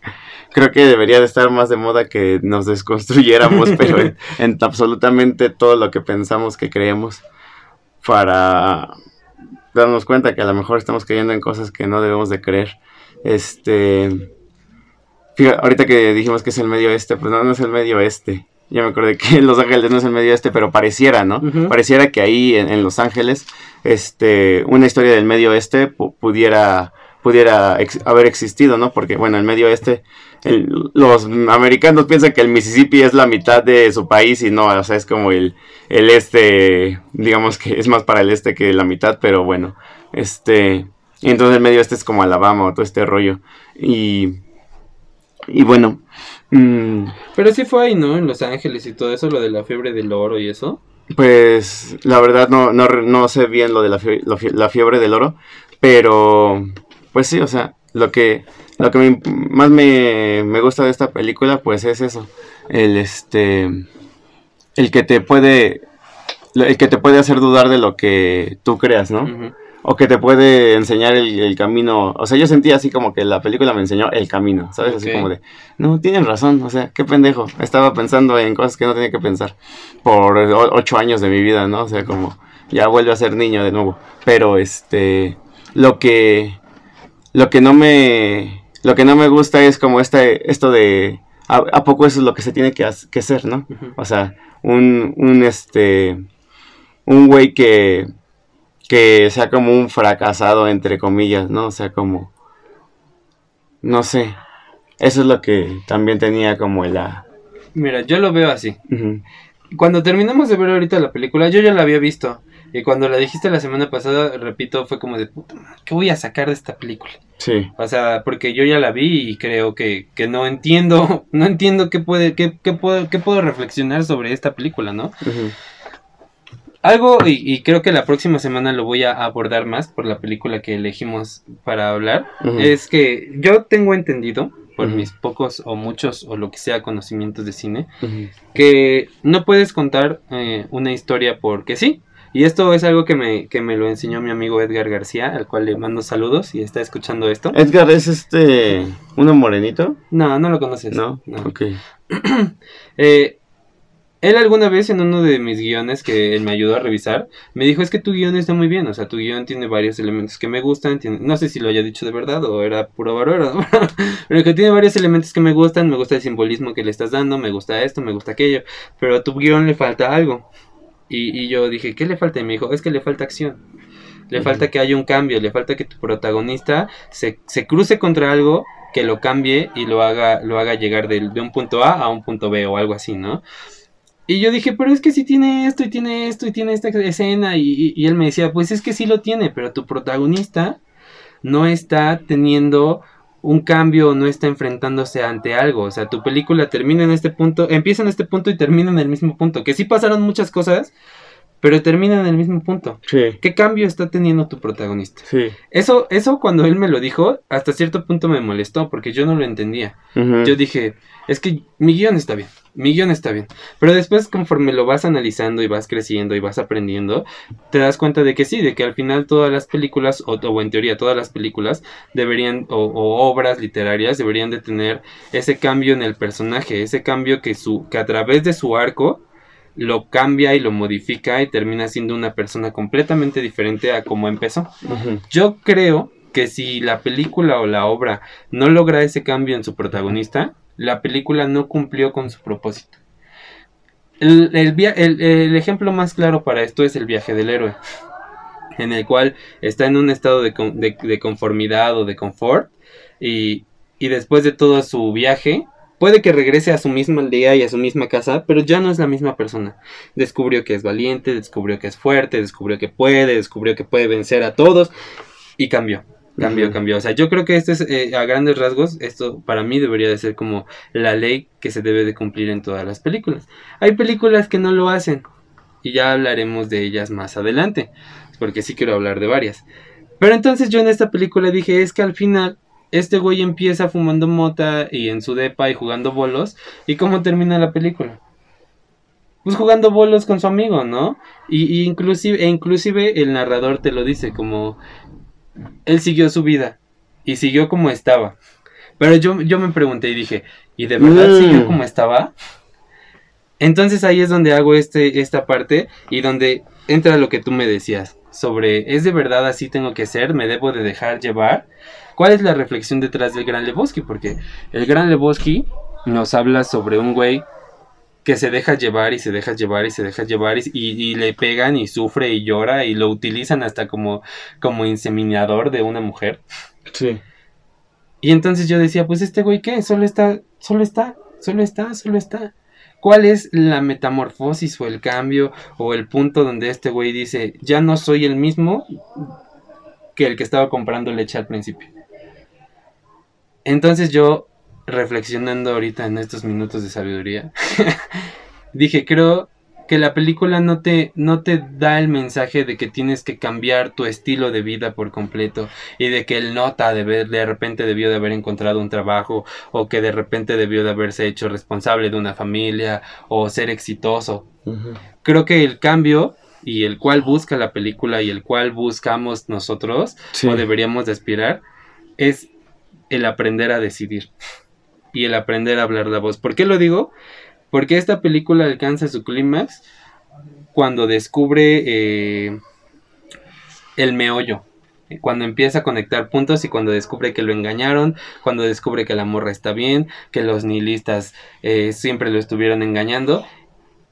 (laughs) creo que debería de estar más de moda que nos desconstruyéramos, (laughs) pero en, en absolutamente todo lo que pensamos que creemos para darnos cuenta que a lo mejor estamos creyendo en cosas que no debemos de creer. Este, fíjate, ahorita que dijimos que es el medio oeste, pues no, no es el medio oeste. Ya me acordé que (laughs) Los Ángeles no es el medio oeste, pero pareciera, ¿no? Pareciera que ahí en, en Los Ángeles, este, una historia del medio oeste pu- pudiera, pudiera ex- haber existido, ¿no? Porque, bueno, el medio oeste, el- los americanos piensan que el Mississippi es la mitad de su país y no, o sea, es como el, el este, digamos que es más para el este que la mitad, pero bueno, este, y entonces el medio oeste es como Alabama o todo este rollo. Y, y bueno, mm, Pero sí fue ahí, ¿no? En Los Ángeles y todo eso, lo de la fiebre del oro y eso. Pues la verdad no, no, no sé bien lo de la fiebre, lo la fiebre del oro, pero pues sí, o sea, lo que, lo que me- más me, me gusta de esta película pues es eso, el este, el que te puede, el que te puede hacer dudar de lo que tú creas, ¿no? Ujú. O que te puede enseñar el, el camino. O sea, yo sentía así como que la película me enseñó el camino, ¿sabes? Así como de, no, tienen razón, o sea, qué pendejo. Estaba pensando en cosas que no tenía que pensar por ocho años de mi vida, ¿no? O sea, como ya vuelve a ser niño de nuevo. Pero este, lo que, lo que no me, lo que no me gusta es como este, esto de, ¿a, a poco eso es lo que se tiene que, que hacer, ¿no? O sea, un, un este, un güey que, que sea como un fracasado, entre comillas, ¿no? O sea, como, no sé, eso es lo que también tenía como la... Mira, yo lo veo así. Cuando terminamos de ver ahorita la película, yo ya la había visto. Y cuando la dijiste la semana pasada, repito, fue como de puta madre, ¿qué voy a sacar de esta película? Sí, O sea, porque yo ya la vi y creo que, que no entiendo, (laughs) no entiendo qué puede, qué, qué puedo, qué puedo reflexionar sobre esta película, ¿no? ujú, Algo, y, y creo que la próxima semana lo voy a abordar más por la película que elegimos para hablar, es que yo tengo entendido, por mis pocos o muchos o lo que sea conocimientos de cine, que no puedes contar eh, una historia porque sí. Y esto es algo que me, que me lo enseñó mi amigo Edgar García, al cual le mando saludos y está escuchando esto. Edgar es este, uno morenito, No, no lo conoces. ¿no? No. Ok. (clears throat) Eh, él alguna vez en uno de mis guiones que él me ayudó a revisar, me dijo es que tu guion está muy bien, o sea, tu guion tiene varios elementos que me gustan, tiene- no sé si lo haya dicho de verdad o era puro baroro, (laughs) pero que tiene varios elementos que me gustan, me gusta el simbolismo que le estás dando, me gusta esto, me gusta aquello, pero a tu guion le falta algo. Y, y yo dije, ¿qué le falta? Y me dijo, es que le falta acción. Le falta que haya un cambio, le falta que tu protagonista se, se cruce contra algo que lo cambie y lo haga, lo haga llegar del- de un punto A a un punto B o algo así, ¿no? Y yo dije, pero es que si tiene esto y tiene esto y tiene esta escena y, y- y él me decía, pues es que sí lo tiene, pero tu protagonista no está teniendo un cambio, no está enfrentándose ante algo, o sea, tu película termina en este punto, empieza en este punto y termina en el mismo punto, que sí pasaron muchas cosas, pero termina en el mismo punto. Sí, ¿Qué cambio está teniendo tu protagonista? sí. Eso, eso cuando él me lo dijo, hasta cierto punto me molestó porque yo no lo entendía. Yo dije, es que mi guion está bien, mi guion está bien. Pero después conforme lo vas analizando y vas creciendo y vas aprendiendo, te das cuenta de que sí, de que al final todas las películas, o, o en teoría todas las películas, deberían, o, o obras literarias, deberían de tener ese cambio en el personaje, ese cambio que, su, que a través de su arco lo cambia y lo modifica y termina siendo una persona completamente diferente a como empezó. Yo creo que si la película o la obra no logra ese cambio en su protagonista, la película no cumplió con su propósito. El, el via- el- el ejemplo más claro para esto es el viaje del héroe, en el cual está en un estado de, con- de- de conformidad o de confort y, y después de todo su viaje puede que regrese a su misma aldea y a su misma casa, pero ya no es la misma persona. Descubrió que es valiente, descubrió que es fuerte, descubrió que puede, descubrió que puede vencer a todos y cambió. Cambió, cambió. O sea, yo creo que esto es, eh, a grandes rasgos, esto para mí debería de ser como la ley que se debe de cumplir en todas las películas. Hay películas que no lo hacen y ya hablaremos de ellas más adelante, porque sí quiero hablar de varias. Pero entonces yo en esta película dije, es que al final este güey empieza fumando mota y en su depa y jugando bolos, ¿y cómo termina la película? Pues jugando bolos con su amigo, ¿no? Y, y inclusive, e inclusive el narrador te lo dice como él siguió su vida y siguió como estaba. Pero yo, yo me pregunté y dije, ¿y de verdad siguió Mm. como estaba? Entonces ahí es donde hago este, esta parte y donde entra lo que tú me decías sobre, ¿es de verdad así tengo que ser? ¿Me debo de dejar llevar? ¿Cuál es la reflexión detrás del Gran Lebowski? Porque el Gran Lebowski nos habla sobre un güey que se deja llevar y se deja llevar y se deja llevar y, le pegan y sufre y llora y lo utilizan hasta como, como inseminador de una mujer. Sí. Y entonces yo decía, pues este güey qué, solo está, solo está, solo está, solo está. ¿Cuál es la metamorfosis o el cambio o el punto donde este güey dice, ya no soy el mismo que el que estaba comprando leche al principio? Entonces yo, reflexionando ahorita en estos minutos de sabiduría, (laughs) dije, creo que la película no te, no te da el mensaje de que tienes que cambiar tu estilo de vida por completo y de que el nota de, ver- de repente debió de haber encontrado un trabajo o que de repente debió de haberse hecho responsable de una familia o ser exitoso. Creo que el cambio y el cual busca la película y el cual buscamos nosotros Sí. o deberíamos de aspirar es el aprender a decidir y el aprender a hablar la voz. ¿Por qué lo digo? Porque esta película alcanza su clímax cuando descubre eh, el meollo. Cuando empieza a conectar puntos y cuando descubre que lo engañaron, cuando descubre que la morra está bien, que los nihilistas eh, siempre lo estuvieron engañando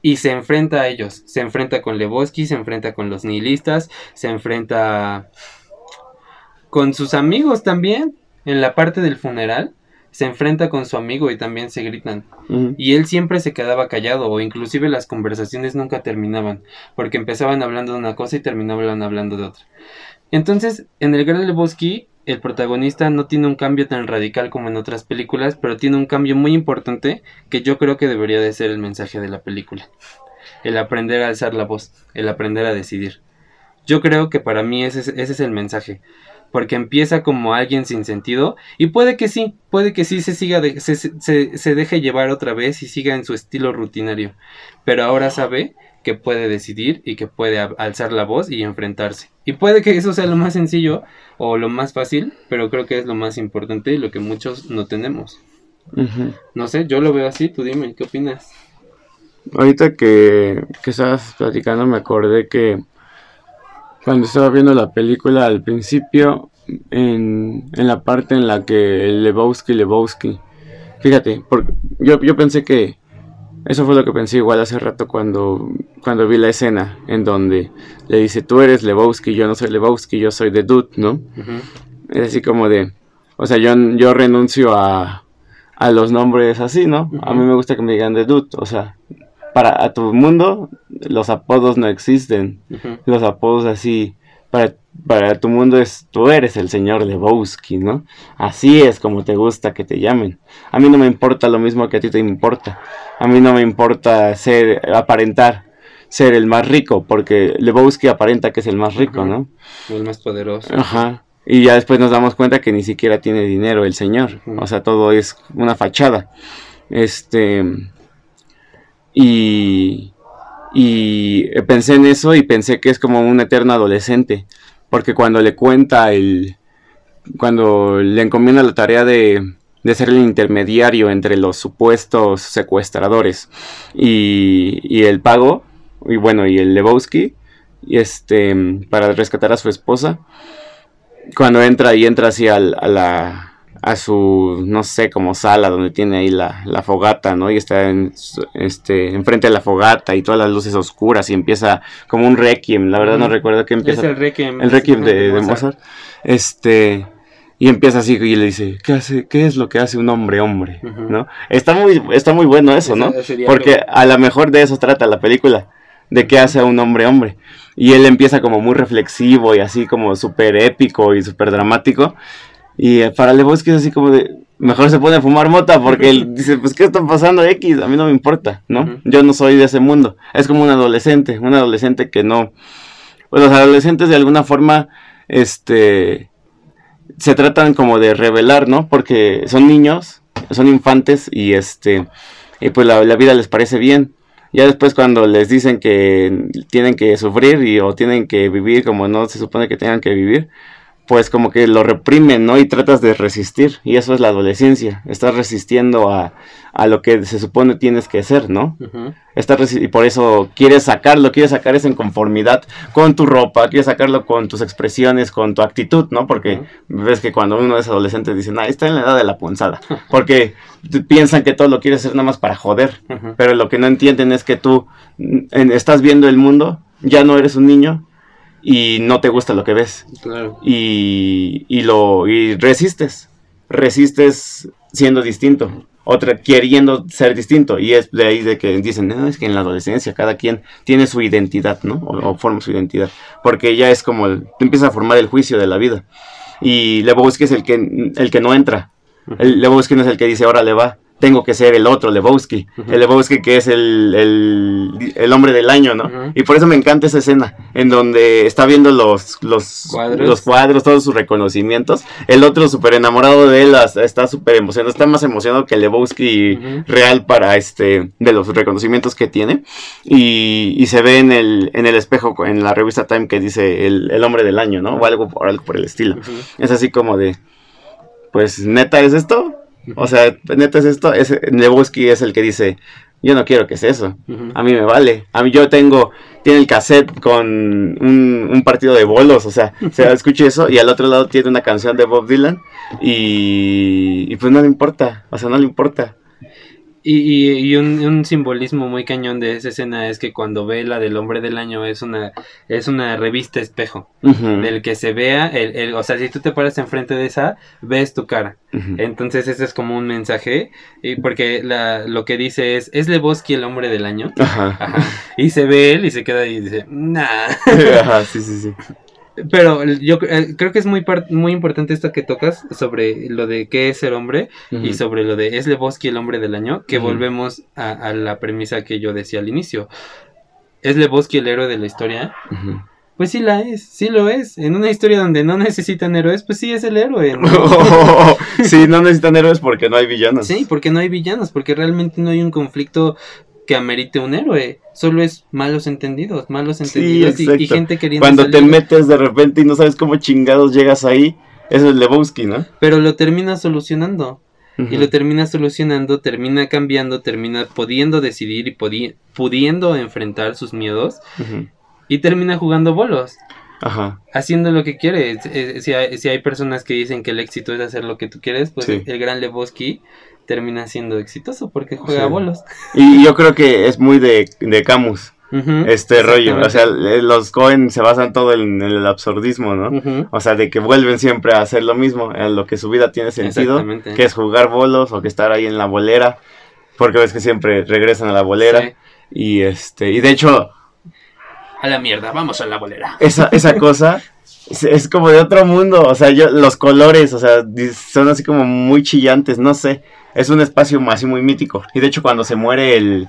y se enfrenta a ellos. Se enfrenta con Lebowski, se enfrenta con los nihilistas, se enfrenta con sus amigos también. En la parte del funeral, se enfrenta con su amigo y también se gritan. Y él siempre se quedaba callado o inclusive las conversaciones nunca terminaban, porque empezaban hablando de una cosa y terminaban hablando de otra. Entonces, en el Gran Lebowski, el protagonista no tiene un cambio tan radical como en otras películas, pero tiene un cambio muy importante que yo creo que debería de ser el mensaje de la película. El aprender a alzar la voz, el aprender a decidir. Yo creo que para mí ese es, ese es el mensaje. Porque empieza como alguien sin sentido. Y puede que sí, puede que sí se siga de- se, se- se- deje llevar otra vez y siga en su estilo rutinario. Pero ahora sabe que puede decidir y que puede alzar la voz y enfrentarse. Y puede que eso sea lo más sencillo o lo más fácil, pero creo que es lo más importante y lo que muchos no tenemos. No sé, yo lo veo así, tú dime, ¿qué opinas? Ahorita que, que estabas platicando me acordé que cuando estaba viendo la película al principio, en, en la parte en la que Lebowski, Lebowski, fíjate, porque yo, yo pensé que, eso fue lo que pensé igual hace rato cuando, cuando vi la escena en donde le dice, tú eres Lebowski, yo no soy Lebowski, yo soy The Dude, ¿no? Es así como de, o sea, yo, yo renuncio a, a los nombres así, ¿no? A mí me gusta que me digan de dude, o sea, para a tu mundo los apodos no existen, los apodos así, para, para tu mundo es, tú eres el señor Lebowski, ¿no? Así es como te gusta que te llamen. A mí no me importa lo mismo que a ti te importa, a mí no me importa ser, aparentar ser el más rico, porque Lebowski aparenta que es el más rico. ¿no? El más poderoso. Ajá. Y ya después nos damos cuenta que ni siquiera tiene dinero el señor. O sea, todo es una fachada. Este. Y. Y pensé en eso y pensé que es como un eterno adolescente. Porque cuando le cuenta el. Cuando le encomienda la tarea de. De ser el intermediario entre los supuestos secuestradores y, y el pago, y bueno, y el Lebowski, y este, para rescatar a su esposa, cuando entra y entra así a la a su no sé como sala donde tiene ahí la, la fogata no y está en, este enfrente de la fogata y todas las luces oscuras y empieza como un requiem. La verdad no recuerdo que Es empieza el requiem. el requiem de, de Mozart. Este y empieza así y le dice qué hace qué es lo que hace un hombre hombre no está muy está muy bueno eso no Ese porque a lo mejor de eso trata la película de qué hace a un hombre hombre. Y él empieza como muy reflexivo y así como súper épico y súper dramático y eh, para Lebowski es así como de mejor se pone a fumar mota porque él (laughs) dice pues qué está pasando X a mí no me importa no yo no soy de ese mundo es como un adolescente un adolescente que no pues los adolescentes de alguna forma este se tratan como de revelar, ¿no? Porque son niños, son infantes y este y pues la, la vida les parece bien. Ya después cuando les dicen que tienen que sufrir y o tienen que vivir como no se supone que tengan que vivir, pues como que lo reprimen, ¿no? Y tratas de resistir. Y eso es la adolescencia. Estás resistiendo a, a lo que se supone tienes que ser, ¿no? Estás y por eso quieres sacarlo, quieres sacar esa inconformidad con tu ropa, quieres sacarlo con tus expresiones, con tu actitud, ¿no? Porque ves que cuando uno es adolescente dicen, ah, está en la edad de la punzada. (laughs) Porque piensan que todo lo quieres hacer nada más para joder. Pero lo que no entienden es que tú estás viendo el mundo, ya no eres un niño, y no te gusta lo que ves. Claro. Y, y lo y resistes. Resistes siendo distinto. Otra queriendo ser distinto. Y es de ahí de que dicen, no, es que en la adolescencia cada quien tiene su identidad, ¿no? O, forma su identidad. Porque ya es como, el, empieza a formar el juicio de la vida. Y Lebowski es el que, el que no entra. El Lebowski no es el que dice, ahora le va tengo que ser el otro Lebowski, el Lebowski que es el, el, hombre del año, ¿no? Y por eso me encanta esa escena, en donde está viendo los, los, ¿Cuadros? los cuadros, todos sus reconocimientos, el otro súper enamorado de él, está súper emocionado, está más emocionado que el Lebowski real para este, de los reconocimientos que tiene, y, y, se ve en el, en el espejo, en la revista Time que dice el, el hombre del año, ¿no? O algo, o algo por el estilo. Es así como de, pues neta es esto, o sea, neta es esto, es, Nebowski es el que dice, yo no quiero que sea eso, a mí me vale, a mí yo tengo, tiene el cassette con un, partido de bolos, o sea, (laughs) se escucha eso y al otro lado tiene una canción de Bob Dylan y, y pues no le importa, o sea, no le importa. Y, y, un, simbolismo muy cañón de esa escena es que cuando ve la del hombre del año es una es una revista espejo del que se vea el, el, o sea si tú te paras enfrente de esa ves tu cara. Entonces ese es como un mensaje y porque la, lo que dice es es Lebowski el hombre del año y se ve él y se queda y dice nah (laughs) sí sí sí pero yo eh, creo que es muy muy importante esto que tocas sobre lo de qué es el hombre y sobre lo de es Lebowski el hombre del año, que volvemos a, la premisa que yo decía al inicio. ¿Es Lebowski el héroe de la historia? Pues sí la es, sí lo es. En una historia donde no necesitan héroes, pues sí es el héroe. (laughs) (laughs) sí, no necesitan héroes porque no hay villanos. Sí, porque no hay villanos, porque realmente no hay un conflicto que amerite un héroe. Solo es malos entendidos, malos entendidos y, gente queriendo. Cuando te metes de repente y no sabes cómo chingados llegas ahí, eso es Lebowski, ¿no? Pero lo termina solucionando. Y lo termina solucionando, termina cambiando, termina pudiendo decidir y pudiendo enfrentar sus miedos. Y termina jugando bolos. Ajá. Haciendo lo que quiere. Si hay, si hay, personas que dicen que el éxito es hacer lo que tú quieres, pues el gran Lebowski termina siendo exitoso porque juega bolos. Y yo creo que es muy de, de Camus. este rollo, o sea, los Cohen se basan todo en, el absurdismo, ¿no? O sea, de que vuelven siempre a hacer lo mismo, en lo que su vida tiene sentido, que es jugar bolos o que estar ahí en la bolera, porque ves que siempre regresan a la bolera y este y de hecho a la mierda, vamos a la bolera. Esa esa (laughs) cosa es, como de otro mundo, o sea, yo los colores, o sea, son así como muy chillantes, no sé es un espacio así muy mítico. Y de hecho cuando se muere el,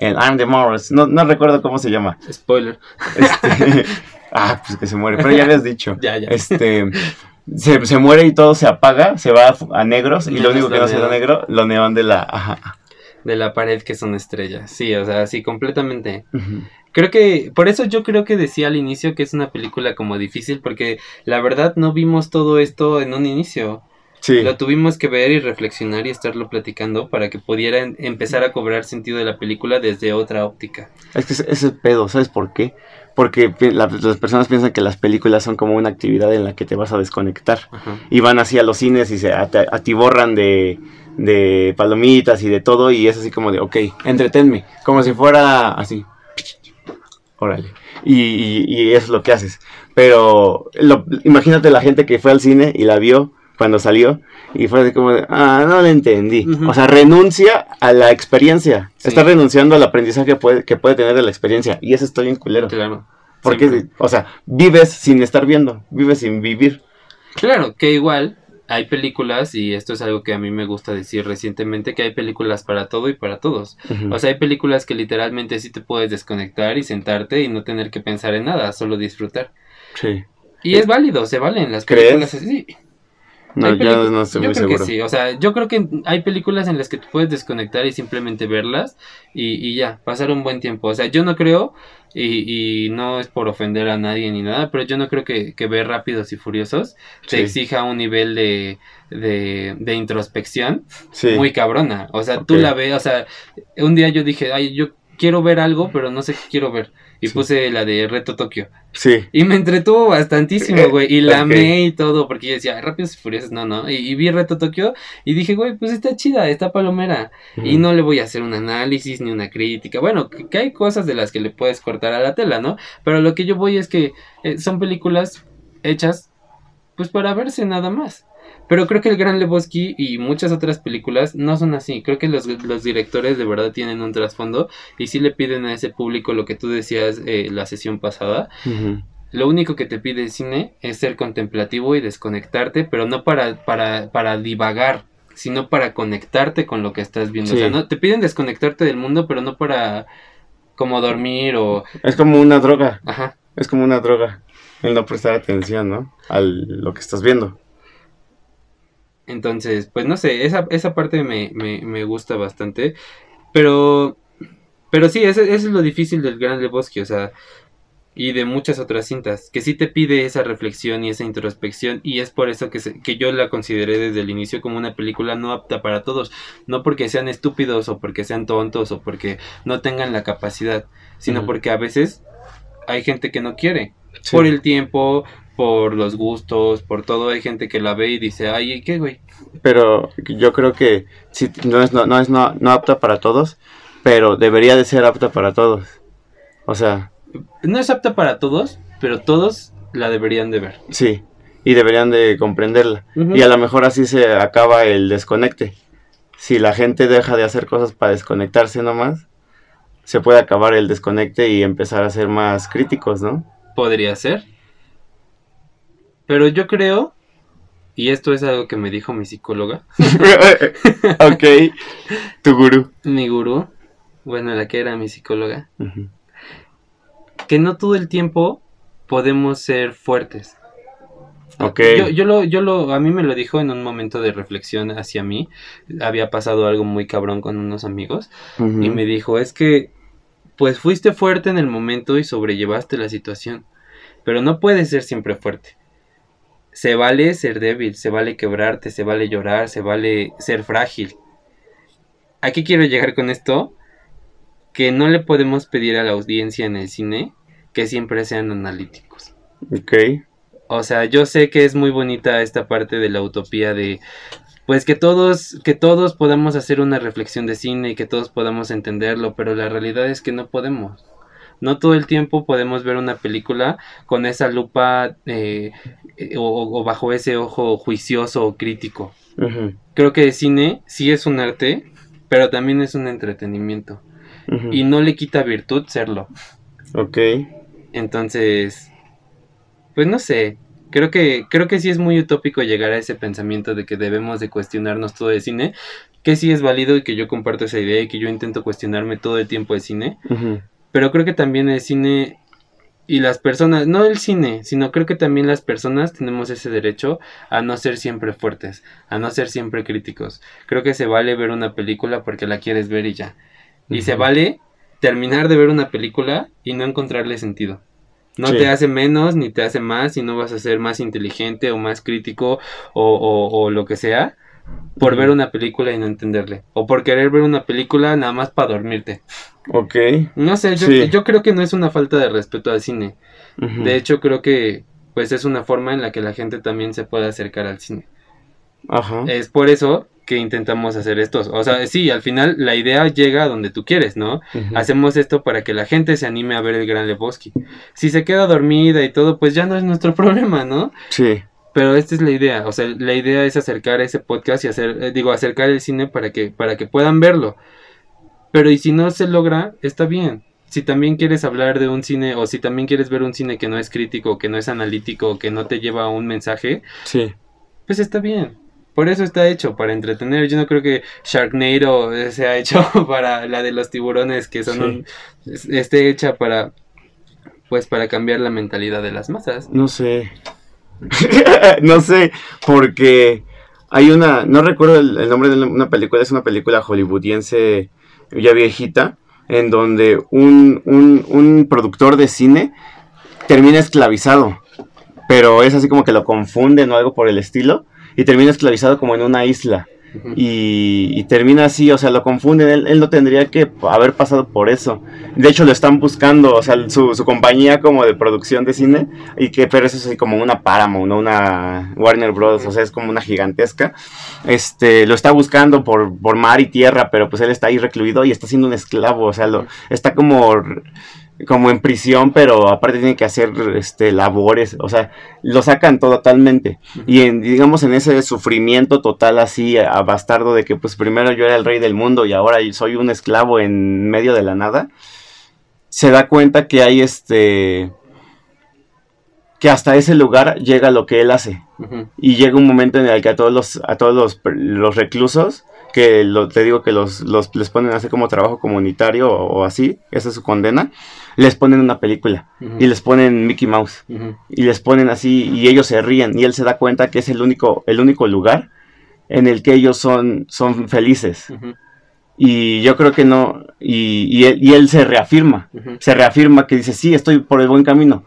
el Arm de Morris, no, no recuerdo cómo se llama. Spoiler. Este, (laughs) ah, pues que se muere, pero ya habías dicho. ya, ya. Este, se, se, muere y todo se apaga, se va a, negros y lo único que no se da negro, lo neón de la... Ajá. De la pared que son estrellas, sí, o sea, sí, completamente. Creo que, por eso yo creo que decía al inicio que es una película como difícil, porque la verdad no vimos todo esto en un inicio. Lo tuvimos que ver y reflexionar y estarlo platicando para que pudiera empezar a cobrar sentido de la película desde otra óptica. Es que ese es pedo, ¿sabes por qué? Porque las personas piensan que las películas son como una actividad en la que te vas a desconectar. Y van así a los cines y se atiborran de, de palomitas y de todo. Y es así como de, ok, entretenme. Como si fuera así. Órale. Y, y, es lo que haces. Pero imagínate la gente que fue al cine y la vio cuando salió y fue así como de, ah, no lo entendí. O sea, renuncia a la experiencia. Está renunciando al aprendizaje que puede, que puede tener de la experiencia. Y eso está bien culero. Claro. Porque, o sea, vives sin estar viendo, vives sin vivir. Claro, que igual hay películas, y esto es algo que a mí me gusta decir recientemente, que hay películas para todo y para todos. O sea, hay películas que literalmente sí te puedes desconectar y sentarte y no tener que pensar en nada, solo disfrutar. Sí. Y es válido, se valen las películas así. No, ya no estoy yo muy creo seguro. que sí, o sea, yo creo que hay películas en las que tú puedes desconectar y simplemente verlas y, y ya, pasar un buen tiempo. O sea, yo no creo, y, y no es por ofender a nadie ni nada, pero yo no creo que, que ver Rápidos y Furiosos te exija un nivel de, de, de introspección Sí. muy cabrona. O sea, tú Ok. la ves, o sea, un día yo dije, ay, yo quiero ver algo, pero no sé qué quiero ver. Y Sí. puse la de Reto Tokio. Sí. Y me entretuvo bastantísimo, güey. Y la Ok. amé y todo, porque yo decía, "Ay, Rápidos y Furiosos, no, no. Y, y vi Reto Tokio y dije, güey, pues está chida, está palomera. Y no le voy a hacer un análisis ni una crítica. Bueno, que, que hay cosas de las que le puedes cortar a la tela, ¿no? Pero lo que yo voy es que eh, son películas hechas, pues para verse nada más. Pero creo que el Gran Lebowski y muchas otras películas no son así. Creo que los, los directores de verdad tienen un trasfondo y sí le piden a ese público lo que tú decías eh, la sesión pasada, lo único que te pide el cine es ser contemplativo y desconectarte, pero no para, para, para divagar, sino para conectarte con lo que estás viendo. O sea, no, te piden desconectarte del mundo, pero no para como dormir o... Es como una droga. Ajá. Es como una droga. El no prestar atención, ¿no? A lo que estás viendo. Entonces, pues no sé, esa, esa parte me, me, me gusta bastante. Pero, pero sí, eso, eso es lo difícil del Gran Lebowski, o sea, y de muchas otras cintas, que sí te pide esa reflexión y esa introspección, y es por eso que, se- que yo la consideré desde el inicio como una película no apta para todos, no porque sean estúpidos o porque sean tontos o porque no tengan la capacidad, sino porque a veces hay gente que no quiere, Sí. por el tiempo, por los gustos, por todo, hay gente que la ve y dice, ay, ¿qué güey? Pero yo creo que sí, no es, no, no es no, no apta para todos, pero debería de ser apta para todos. O sea, No es apta para todos, pero todos la deberían de ver. sí. Y deberían de comprenderla. Y a lo mejor así se acaba el desconecte. Si la gente deja de hacer cosas para desconectarse nomás, se puede acabar el desconecte y empezar a ser más críticos, ¿no? Podría ser. Pero yo creo, y esto es algo que me dijo mi psicóloga, (laughs) ok. Tu gurú. mi gurú, bueno, la que era mi psicóloga, que no todo el tiempo podemos ser fuertes. Ok. Yo, yo lo, yo lo, a mí me lo dijo en un momento de reflexión hacia mí. Había pasado algo muy cabrón con unos amigos. Y me dijo, es que, pues fuiste fuerte en el momento y sobrellevaste la situación. Pero no puedes ser siempre fuerte. Se vale ser débil, se vale quebrarte, se vale llorar, se vale ser frágil. ¿A qué quiero llegar con esto? Que no le podemos pedir a la audiencia en el cine que siempre sean analíticos. Ok. O sea, yo sé que es muy bonita esta parte de la utopía de pues que todos que todos podamos hacer una reflexión de cine y que todos podamos entenderlo, pero la realidad es que no podemos. No todo el tiempo podemos ver una película con esa lupa eh, o, o bajo ese ojo juicioso o crítico. Creo que el cine sí es un arte, pero también es un entretenimiento. Y no le quita virtud serlo. Ok. Entonces, pues no sé, creo que creo que sí es muy utópico llegar a ese pensamiento de que debemos de cuestionarnos todo el cine, que sí es válido y que yo comparto esa idea y que yo intento cuestionarme todo el tiempo de cine, pero creo que también el cine y las personas, no el cine, sino creo que también las personas tenemos ese derecho a no ser siempre fuertes, a no ser siempre críticos. Creo que se vale ver una película porque la quieres ver y ya. Y se vale terminar de ver una película y no encontrarle sentido. No Sí. te hace menos ni te hace más y no vas a ser más inteligente o más crítico o, o- o lo que sea por ver una película y no entenderle. O por querer ver una película nada más para dormirte. Ok. No sé, yo, Sí. yo creo que no es una falta de respeto al cine. De hecho, creo que pues es una forma en la que la gente también se puede acercar al cine. Ajá. Es por eso que intentamos hacer esto. O sea, sí, al final la idea llega a donde tú quieres, ¿no? Hacemos esto para que la gente se anime a ver el Gran Lebowski. Si se queda dormida y todo, pues ya no es nuestro (laughs) problema, ¿no? Sí. Pero esta es la idea, o sea, la idea es acercar ese podcast y hacer, eh, digo, acercar el cine para que, para que puedan verlo. Pero y si no se logra, está bien. Si también quieres hablar de un cine o si también quieres ver un cine que no es crítico, que no es analítico, que no te lleva a un mensaje, Sí. pues está bien. Por eso está hecho, para entretener. Yo no creo que Sharknado eh, sea hecho (laughs) para la de los tiburones, que son Sí. un- es- esté hecha para, pues para cambiar la mentalidad de las masas. No sé. (laughs) no sé, porque hay una, no recuerdo el, nombre de una película, es una película hollywoodiense ya viejita, en donde un, un, un productor de cine termina esclavizado, pero es así como que lo confunden o algo por el estilo, y termina esclavizado como en una isla. Y, termina así, o sea, lo confunden, él, él no tendría que haber pasado por eso. De hecho, lo están buscando, o sea, su, su compañía como de producción de cine, y que, pero eso es así como una Paramount, no una Warner Bros., o sea, es como una gigantesca. Este, lo está buscando por, por mar y tierra, pero pues él está ahí recluido y está siendo un esclavo, o sea, lo, está como como en prisión, pero aparte tiene que hacer este labores, o sea, lo sacan totalmente. Y en, digamos en ese sufrimiento total así a bastardo de que pues primero yo era el rey del mundo y ahora soy un esclavo en medio de la nada, se da cuenta que hay este que hasta ese lugar llega lo que él hace. Y llega un momento en el que a todos los, a todos los, los reclusos, que lo, te digo que los, los les ponen a hacer como trabajo comunitario o, o así, esa es su condena, les ponen una película Ujú. y les ponen Mickey Mouse Ujú. y les ponen así y ellos se ríen y él se da cuenta que es el único, el único lugar en el que ellos son, son felices. Ujú. Y yo creo que no, y, y él, y él se reafirma, se reafirma que dice, sí, estoy por el buen camino,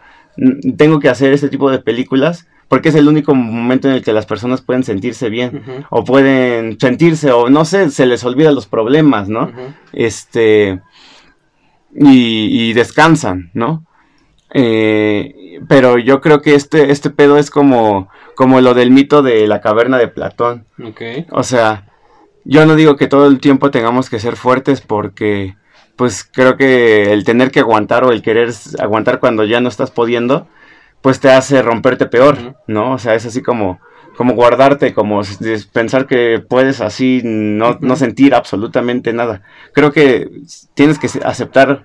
tengo que hacer este tipo de películas porque es el único momento en el que las personas pueden sentirse bien o pueden sentirse o no sé, se les olvida los problemas, ¿no? Este y, y descansan, ¿no? Eh, pero yo creo que este, este pedo es como, como lo del mito de la caverna de Platón. Ok. O sea, yo no digo que todo el tiempo tengamos que ser fuertes porque, pues creo que el tener que aguantar o el querer aguantar cuando ya no estás pudiendo, pues te hace romperte peor. ¿no? O sea, es así como, como guardarte, como pensar que puedes así no, no sentir absolutamente nada. Creo que tienes que aceptar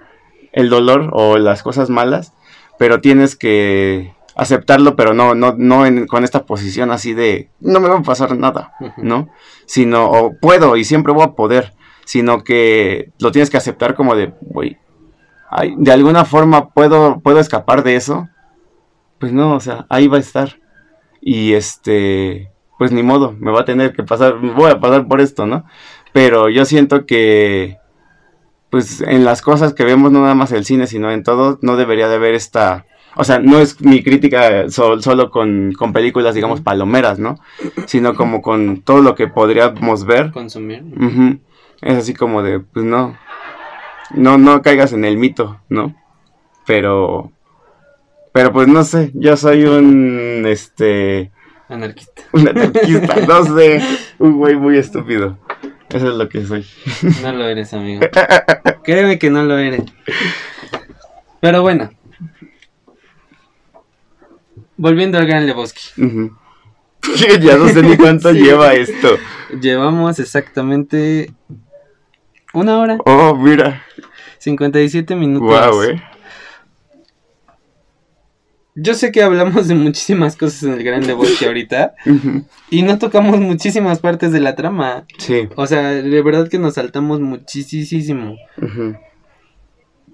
el dolor o las cosas malas, pero tienes que aceptarlo, pero no, no, no en- con esta posición así de no me va a pasar nada. ¿no? Sino, o puedo y siempre voy a poder, sino que lo tienes que aceptar como de, güey, de alguna forma puedo, puedo escapar de eso. Pues no, o sea, ahí va a estar. Y este, pues ni modo, me va a tener que pasar, voy a pasar por esto, ¿no? Pero yo siento que, pues en las cosas que vemos, no nada más el cine, sino en todo, no debería de haber esta... O sea, no es mi crítica sol- solo con, con películas, digamos, palomeras, ¿no? Sino como con todo lo que podríamos ver. Consumir. Es así como de, pues no, no, no caigas en el mito, ¿no? Pero, pero pues no sé, yo soy un, este, Anarquista. un anarquista, (laughs) no sé, un güey muy estúpido. Eso es lo que soy. No lo eres, amigo. (laughs) Créeme que no lo eres. Pero bueno. Volviendo al Gran Lebowski. (laughs) Ya no sé ni cuánto Sí. lleva esto. Llevamos exactamente una hora, Oh, mira. 57 minutos. Wow, eh. Yo sé que hablamos de muchísimas cosas en el Gran Lebowski ahorita y no tocamos muchísimas partes de la trama. Sí. O sea, de verdad que nos saltamos muchísimo.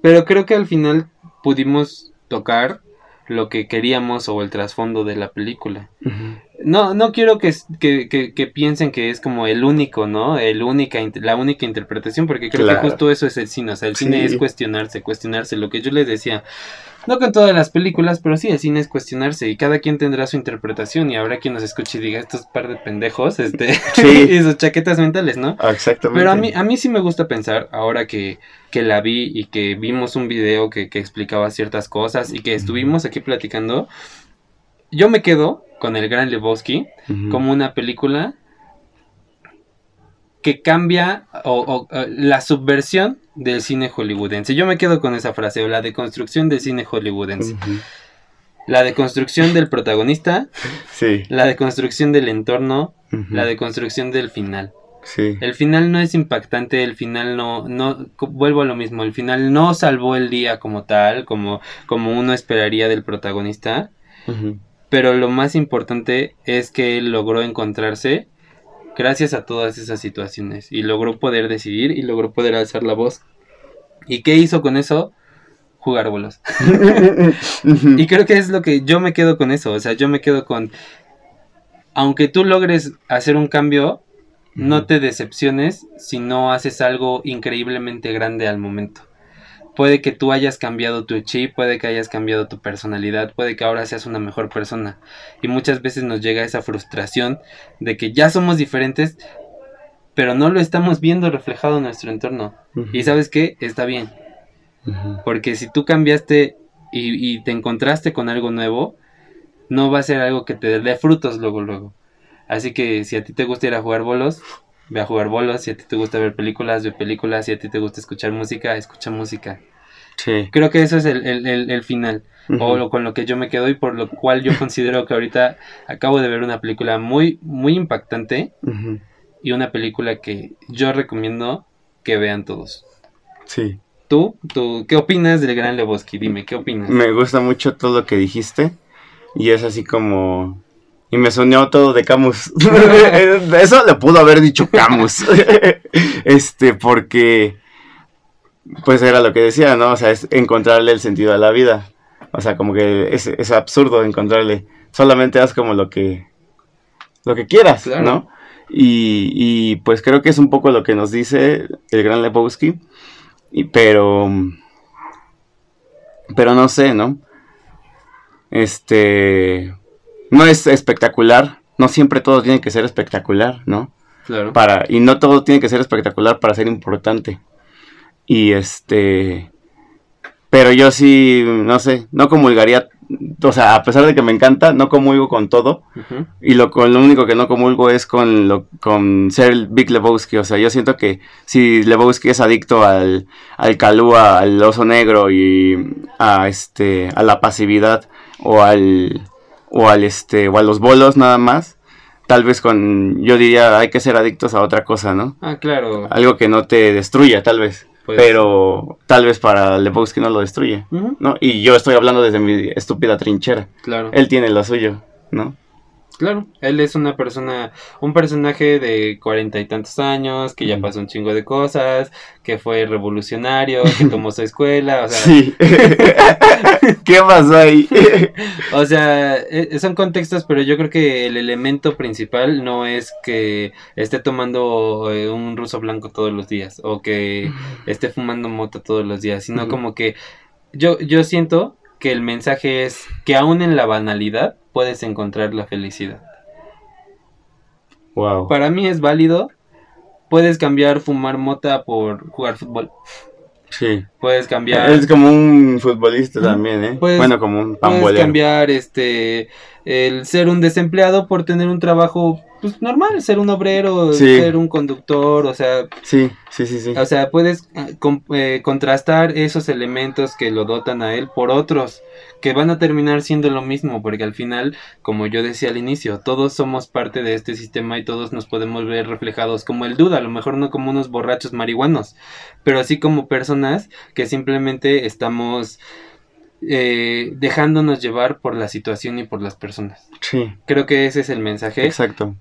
Pero creo que al final pudimos tocar lo que queríamos o el trasfondo de la película. No, no quiero que, que, que- que piensen que es como el único, ¿no? El única, la única interpretación, porque creo Claro. que justo eso es el cine. O sea, el cine es cuestionarse, cuestionarse. Lo que yo les decía, no con todas las películas, pero sí, el cine es cuestionarse y cada quien tendrá su interpretación y habrá quien nos escuche y diga, estos par de pendejos, este, (laughs) Sí. y sus chaquetas mentales, ¿no? Ah, Exactamente. Pero a mí, a mí sí me gusta pensar, ahora que, que la vi y que vimos un video que, que explicaba ciertas cosas y que estuvimos aquí platicando, yo me quedo con el Gran Lebowski como una película que cambia o, o, la subversión del cine hollywoodense. Yo me quedo con esa frase, o la deconstrucción del cine hollywoodense. La deconstrucción del protagonista, Sí. la deconstrucción del entorno, la deconstrucción del final. Sí. El final no es impactante, el final no, no, vuelvo a lo mismo, el final no salvó el día como tal, como, como uno esperaría del protagonista, pero lo más importante es que él logró encontrarse gracias a todas esas situaciones y logró poder decidir y logró poder alzar la voz. ¿Y qué hizo con eso? Jugar bolos. (laughs) Y creo que es lo que yo me quedo con eso, o sea, yo me quedo con aunque tú logres hacer un cambio, no te decepciones si no haces algo increíblemente grande al momento. Puede que tú hayas cambiado tu chip, puede que hayas cambiado tu personalidad, puede que ahora seas una mejor persona. Y muchas veces nos llega esa frustración de que ya somos diferentes, pero no lo estamos viendo reflejado en nuestro entorno. Y sabes qué, está bien. Porque si tú cambiaste y, y te encontraste con algo nuevo, no va a ser algo que te dé frutos luego, luego. Así que si a ti te gusta ir a jugar bolos, ve a jugar bolos. Si a ti te gusta ver películas, ve películas. Si a ti te gusta escuchar música, escucha música. Sí. Creo que eso es el, el, el, el final. O lo, con lo que yo me quedo y por lo cual yo considero que ahorita acabo de ver una película muy, muy impactante. Y una película que yo recomiendo que vean todos. Sí. ¿Tú? ¿Tú qué opinas del Gran Lebowski? Dime, ¿qué opinas? Me gusta mucho todo lo que dijiste. Y es así como. Y me soñó todo de Camus. (laughs) Eso le pudo haber dicho Camus. (laughs) este, porque. Pues era lo que decía, ¿no? O sea, es encontrarle el sentido a la vida. O sea, como que es, es absurdo encontrarle. Solamente haz como lo que. Lo que quieras, Claro. ¿no? Y, y pues creo que es un poco lo que nos dice el gran Lebowski. Y, pero. Pero no sé, ¿no? Este. No es espectacular. No siempre todo tiene que ser espectacular, ¿no? Claro. Para, y no todo tiene que ser espectacular para ser importante. Y este. Pero yo sí, no sé, no comulgaría. O sea, a pesar de que me encanta, no comulgo con todo. Y lo, con, lo único que no comulgo es con, lo, con ser el Big Lebowski. O sea, yo siento que si Lebowski es adicto al, al calúa, al oso negro y a, este, a la pasividad o al, o al este, o a los bolos nada más, tal vez con, yo diría, hay que ser adictos a otra cosa, ¿no? Ah, claro. Algo que no te destruya, tal vez. Pues- Pero tal vez para Lebowski no lo destruye. ¿no? Y yo estoy hablando desde mi estúpida trinchera. Claro. Él tiene lo suyo, ¿no? Claro, él es una persona, un personaje de cuarenta y tantos años, que ya pasó un chingo de cosas, que fue revolucionario, que tomó su escuela, o sea, Sí. (laughs) ¿Qué pasó ahí? (laughs) o sea, eh, son contextos, pero yo creo que el elemento principal no es que esté tomando eh, un ruso blanco todos los días, o que esté fumando moto todos los días, sino como que yo, yo siento que el mensaje es que aún en la banalidad puedes encontrar la felicidad. wow. Para mí es válido. Puedes cambiar fumar mota por jugar fútbol. Sí. Puedes cambiar. Es como un futbolista también, ¿eh? Pues, bueno, como un Puedes pambolero. cambiar este el ser un desempleado por tener un trabajo pues normal, ser un obrero, Sí. ser un conductor, o sea, Sí, sí, sí, sí. o sea, puedes com- eh, contrastar esos elementos que lo dotan a él por otros que van a terminar siendo lo mismo, porque al final, como yo decía al inicio, todos somos parte de este sistema y todos nos podemos ver reflejados como el duda, a lo mejor no como unos borrachos marihuanos, pero así como personas que simplemente estamos eh, dejándonos llevar por la situación y por las personas. Sí, Creo que ese es el mensaje. exacto.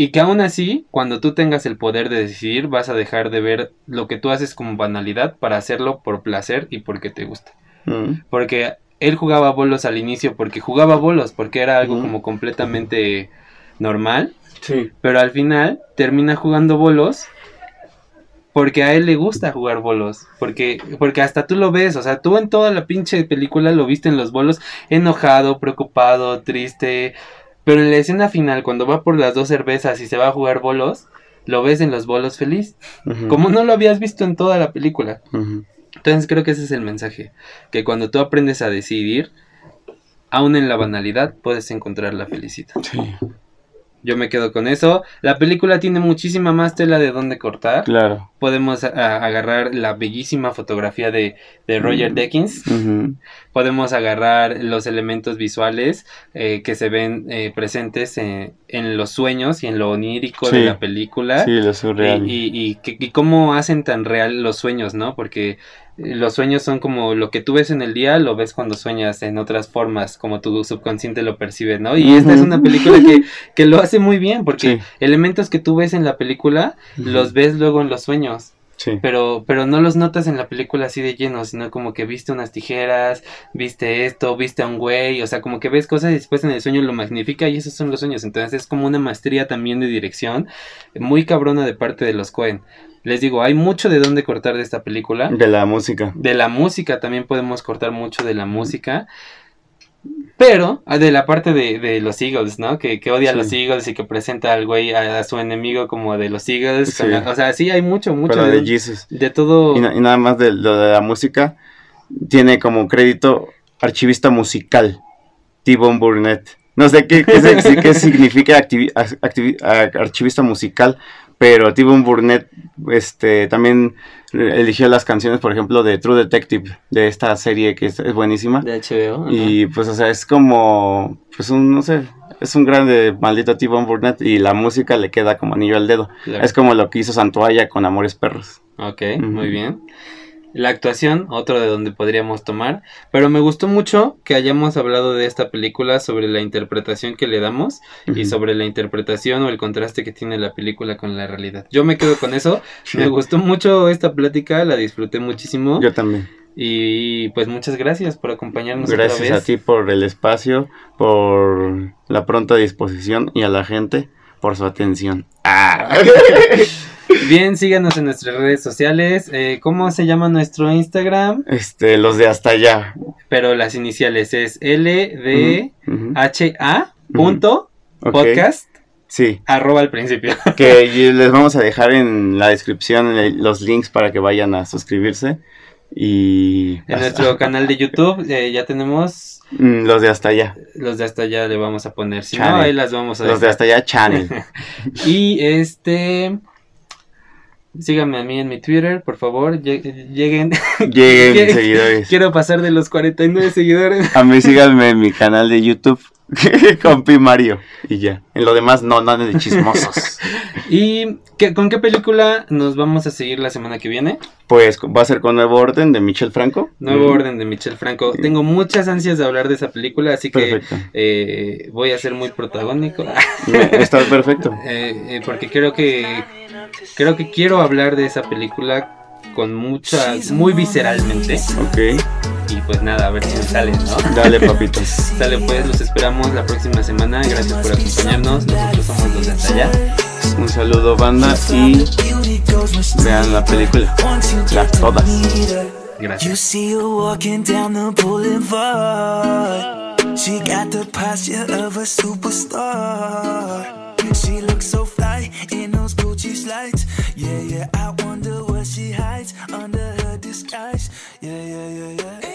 Y que aún así, cuando tú tengas el poder de decidir, vas a dejar de ver lo que tú haces como banalidad para hacerlo por placer y porque te gusta. Mm, Porque él jugaba bolos al inicio porque jugaba bolos, porque era algo como completamente normal, Sí. pero al final termina jugando bolos porque a él le gusta jugar bolos, porque porque hasta tú lo ves, o sea, tú en toda la pinche película lo viste en los bolos enojado, preocupado, triste, pero en la escena final cuando va por las dos cervezas y se va a jugar bolos, lo ves en los bolos feliz, como no lo habías visto en toda la película. Entonces creo que ese es el mensaje, que cuando tú aprendes a decidir, aún en la banalidad puedes encontrar la felicidad. Sí, Yo me quedo con eso. La película tiene muchísima más tela de dónde cortar. claro. Podemos a- agarrar la bellísima fotografía de, de Roger Mm. Deakins. Podemos agarrar los elementos visuales eh, que se ven eh, presentes en, en los sueños y en lo onírico de la película. Sí, lo surreal. Y, y, y que- y cómo hacen tan real los sueños, ¿no? Porque los sueños son como lo que tú ves en el día, lo ves cuando sueñas en otras formas, como tu subconsciente lo percibe, ¿no? Y esta es una película que, (laughs) que lo hace muy bien, porque Sí. elementos que tú ves en la película, los ves luego en los sueños. Sí. pero, pero no los notas en la película así de lleno, sino como que viste unas tijeras, viste esto, viste a un güey, o sea, como que ves cosas y después en el sueño lo magnifica y esos son los sueños. Entonces es como una maestría también de dirección, muy cabrona de parte de los Cohen. Les digo, hay mucho de dónde cortar de esta película. De la música. De la música también podemos cortar mucho de la música. Pero, ah, de la parte de, de los Eagles, ¿no? Que, que odia a los. Eagles y que presenta al güey a, a su enemigo como de los Eagles. Sí. con la- o sea, sí hay mucho, mucho Pero de, de Jesus. de todo. Y, na- y nada más de lo de la música, tiene como crédito archivista musical, T-Bone Burnett. No sé qué, qué, se- qué significa activi- activi- archivista musical, pero T-Bone Burnett este, también eligió las canciones, por ejemplo, de True Detective, de esta serie que es, es buenísima. De HBO. ajá. Y pues, o sea, es como, pues un, no sé, es un grande maldito T-Bone Burnett y la música le queda como anillo al dedo. Claro. Es como lo que hizo Santoalla con Amores Perros. Ok, muy bien. La actuación, otro de donde podríamos tomar. Pero me gustó mucho que hayamos hablado de esta película sobre la interpretación que le damos y sobre la interpretación o el contraste que tiene la película con la realidad. Yo me quedo con eso. Me gustó mucho esta plática, la disfruté muchísimo. Yo también. Y pues muchas gracias por acompañarnos Gracias otra a vez. ti por el espacio, por la pronta disposición y a la gente por su atención. Ah. (laughs) Bien, síganos en nuestras redes sociales. Eh, ¿Cómo se llama nuestro Instagram? Este, los de hasta allá. Pero las iniciales es LDHA punto podcast Sí, arroba al principio. (laughs) que les vamos a dejar en la descripción los links para que vayan a suscribirse. Y En nuestro (laughs) canal de YouTube eh, ya tenemos Mm, los de hasta allá. los de hasta allá le vamos a poner. Si no, ahí las vamos a Los de dejar. hasta allá channel. (laughs) Y este síganme a mí en mi Twitter, por favor, lle- lleguen. (laughs) Lleguen (laughs) seguidores. Quiero pasar de los 49 seguidores. A mí síganme en mi canal de YouTube. (laughs) con Mario. Y ya. En lo demás, no, nada de chismosos. ¿Y qué- con qué película nos vamos a seguir la semana que viene? Pues va a ser con Nuevo Orden de Michel Franco. Nuevo Mm, Orden de Michel Franco. Tengo muchas ansias de hablar de esa película, así que eh, voy a ser muy protagónico. Está perfecto. Eh, eh, porque creo que creo que quiero hablar de esa película con mucha muy visceralmente Ok. y pues nada a ver si sale no Dale, (laughs) papito. sale pues los esperamos la próxima semana gracias por acompañarnos nosotros somos los de hasta allá Un saludo, banda. Y vean la película. Las todas. Gracias see her walking down the boulevard. She got the posture of a superstar. She looks so fly in those Gucci slides. Yeah, yeah, I wonder what she hides under her disguise. Yeah, yeah, yeah, yeah.